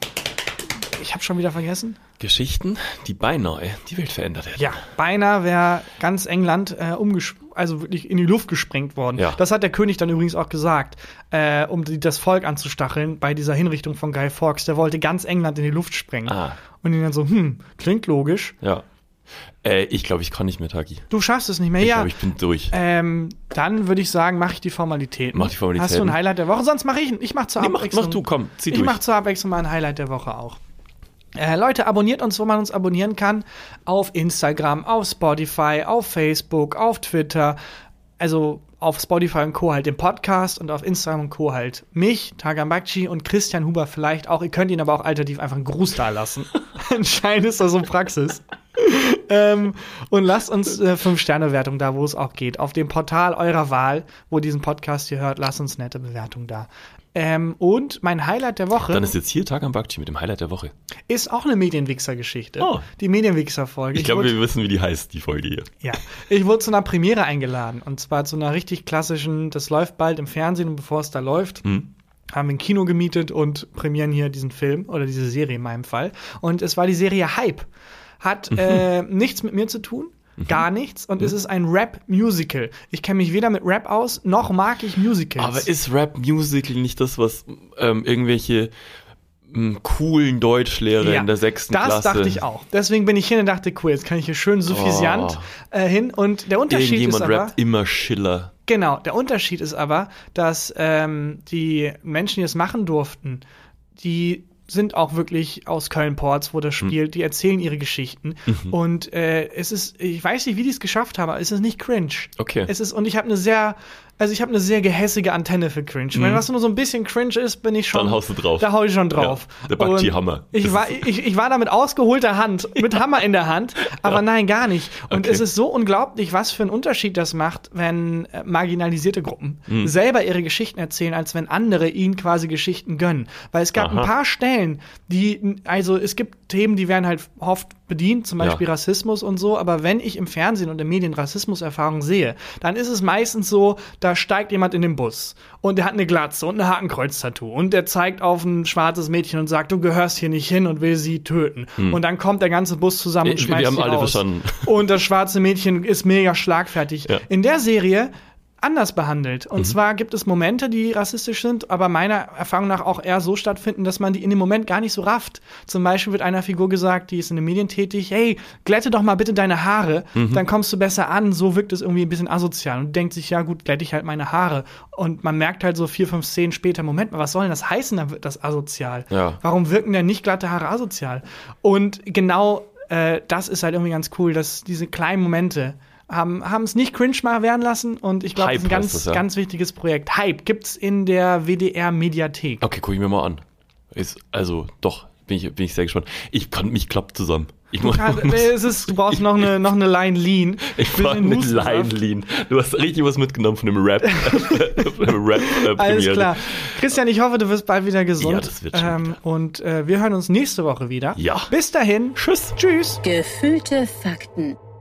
Ich habe schon wieder vergessen. Geschichten, die beinahe die Welt verändert hätten. Ja, beinahe wäre ganz England äh, umges also wirklich in die Luft gesprengt worden. Ja. Das hat der König dann übrigens auch gesagt, äh, um die, das Volk anzustacheln bei dieser Hinrichtung von Guy Fawkes. Der wollte ganz England in die Luft sprengen. Ah. Und die dann so, hm, klingt logisch. Ja. Äh, ich glaube, ich kann nicht mehr, Tagi. Du schaffst es nicht mehr. Ich ja. glaube, ich bin durch. ähm, dann würde ich sagen, mache ich die Formalitäten. Mach die Formalitäten. Hast du ein Highlight der Woche? Sonst mache ich, ich mache zur Nee, mach, Abwechslung. mach du, komm, zieh ich durch. mache zur Abwechslung mal ein Highlight der Woche auch. Äh, Leute, abonniert uns, wo man uns abonnieren kann. Auf Instagram, auf Spotify, auf Facebook, auf Twitter. Also auf Spotify und Co. halt den Podcast und auf Instagram und Co. halt mich, Tagambakchi und Christian Huber vielleicht auch. Ihr könnt ihn aber auch alternativ einfach einen Gruß da lassen. [LAUGHS] [LAUGHS] Anscheinend ist das so Praxis. ähm, und lasst uns äh, 5-Sterne-Wertung da, wo es auch geht. Auf dem Portal eurer Wahl, wo ihr diesen Podcast hier hört, lasst uns nette Bewertung da. Ähm, und mein Highlight der Woche Dann ist jetzt hier Tag am Bakchi mit dem Highlight der Woche. ist auch eine Medienwichser-Geschichte. Oh. Die Medienwichser-Folge. Ich glaube, wir wissen, wie die heißt, die Folge hier. ja, ich wurde zu einer Premiere eingeladen. Und zwar zu einer richtig klassischen, das läuft bald im Fernsehen und bevor es da läuft, Hm? haben wir ein Kino gemietet und premieren hier diesen Film oder diese Serie in meinem Fall. Und es war die Serie Hype. Hat äh, nichts mit mir zu tun. Gar nichts. Und es ist ein Rap-Musical. Ich kenne mich weder mit Rap aus, noch mag ich Musicals. Aber ist Rap Musical nicht das, was ähm, irgendwelche m, coolen Deutschlehrer in der sechsten das Klasse. dachte ich auch. Deswegen bin ich hin und dachte, cool, jetzt kann ich hier schön suffisant Oh. äh, hin. Und der Unterschied ist aber, rappt immer Schiller. genau, der Unterschied ist aber, dass ähm, die Menschen, die es machen durften, die sind auch wirklich aus Köln-Ports, wo das spielt. Die erzählen ihre Geschichten. Und äh, es ist, ich weiß nicht, wie die es geschafft haben, aber es ist nicht cringe. Okay. Es ist, und ich habe eine sehr, also ich habe eine sehr gehässige Antenne für cringe. Wenn was nur so ein bisschen cringe ist, bin ich schon. Dann haust du drauf. Da hau ich schon drauf. Ja, der Bakchi Und Hammer. Ich war, ich, ich war da mit ausgeholter Hand, mit Hammer in der Hand, aber nein, gar nicht. Und Okay. es ist so unglaublich, was für einen Unterschied das macht, wenn äh, marginalisierte Gruppen Hm. selber ihre Geschichten erzählen, als wenn andere ihnen quasi Geschichten gönnen. Weil es gab Aha. ein paar Stellen, die, also es gibt Themen, die werden halt oft bedient, zum Beispiel Ja. Rassismus und so, aber wenn ich im Fernsehen und in Medien Rassismuserfahrungen sehe, dann ist es meistens so, da steigt jemand in den Bus und der hat eine Glatze und ein Hakenkreuz-Tattoo und der zeigt auf ein schwarzes Mädchen und sagt, du gehörst hier nicht hin und will sie töten. Und dann kommt der ganze Bus zusammen und Hm. Wir- schmeißt wir haben sie alle raus. verstanden. Und das schwarze Mädchen ist mega schlagfertig. Ja. In der Serie anders behandelt. Mhm. Und zwar gibt es Momente, die rassistisch sind, aber meiner Erfahrung nach auch eher so stattfinden, dass man die in dem Moment gar nicht so rafft. Zum Beispiel wird einer Figur gesagt, die ist in den Medien tätig, hey, glätte doch mal bitte deine Haare, Mhm. dann kommst du besser an. So wirkt es irgendwie ein bisschen asozial und denkt sich, ja gut, glätte ich halt meine Haare. Und man merkt halt so vier, fünf Szenen später, Moment mal, was soll denn das heißen, dann wird das asozial. Ja. Warum wirken denn nicht glatte Haare asozial? Und genau äh, das ist halt irgendwie ganz cool, dass diese kleinen Momente haben haben es nicht cringe mal werden lassen und ich glaube, das ist ein ganz, das, ja. ganz wichtiges Projekt. Hype gibt's in der WDR Mediathek. Okay, guck ich mir mal an. Ist, also, doch, bin ich, bin ich sehr gespannt. Ich kann mich klappt zusammen. Ich muss, Ja, es ist, du brauchst [LAUGHS] noch eine, noch eine Line Lean. [LAUGHS] ich brauche eine. Line lean. Du hast richtig was mitgenommen von dem Rap. von [LAUGHS] dem Rap äh, Alles klar. Christian, ich hoffe, du wirst bald wieder gesund. Ja, das wird schon ähm. Und äh, wir hören uns nächste Woche wieder. Ja. Bis dahin. Tschüss. Tschüss. Gefühlte Fakten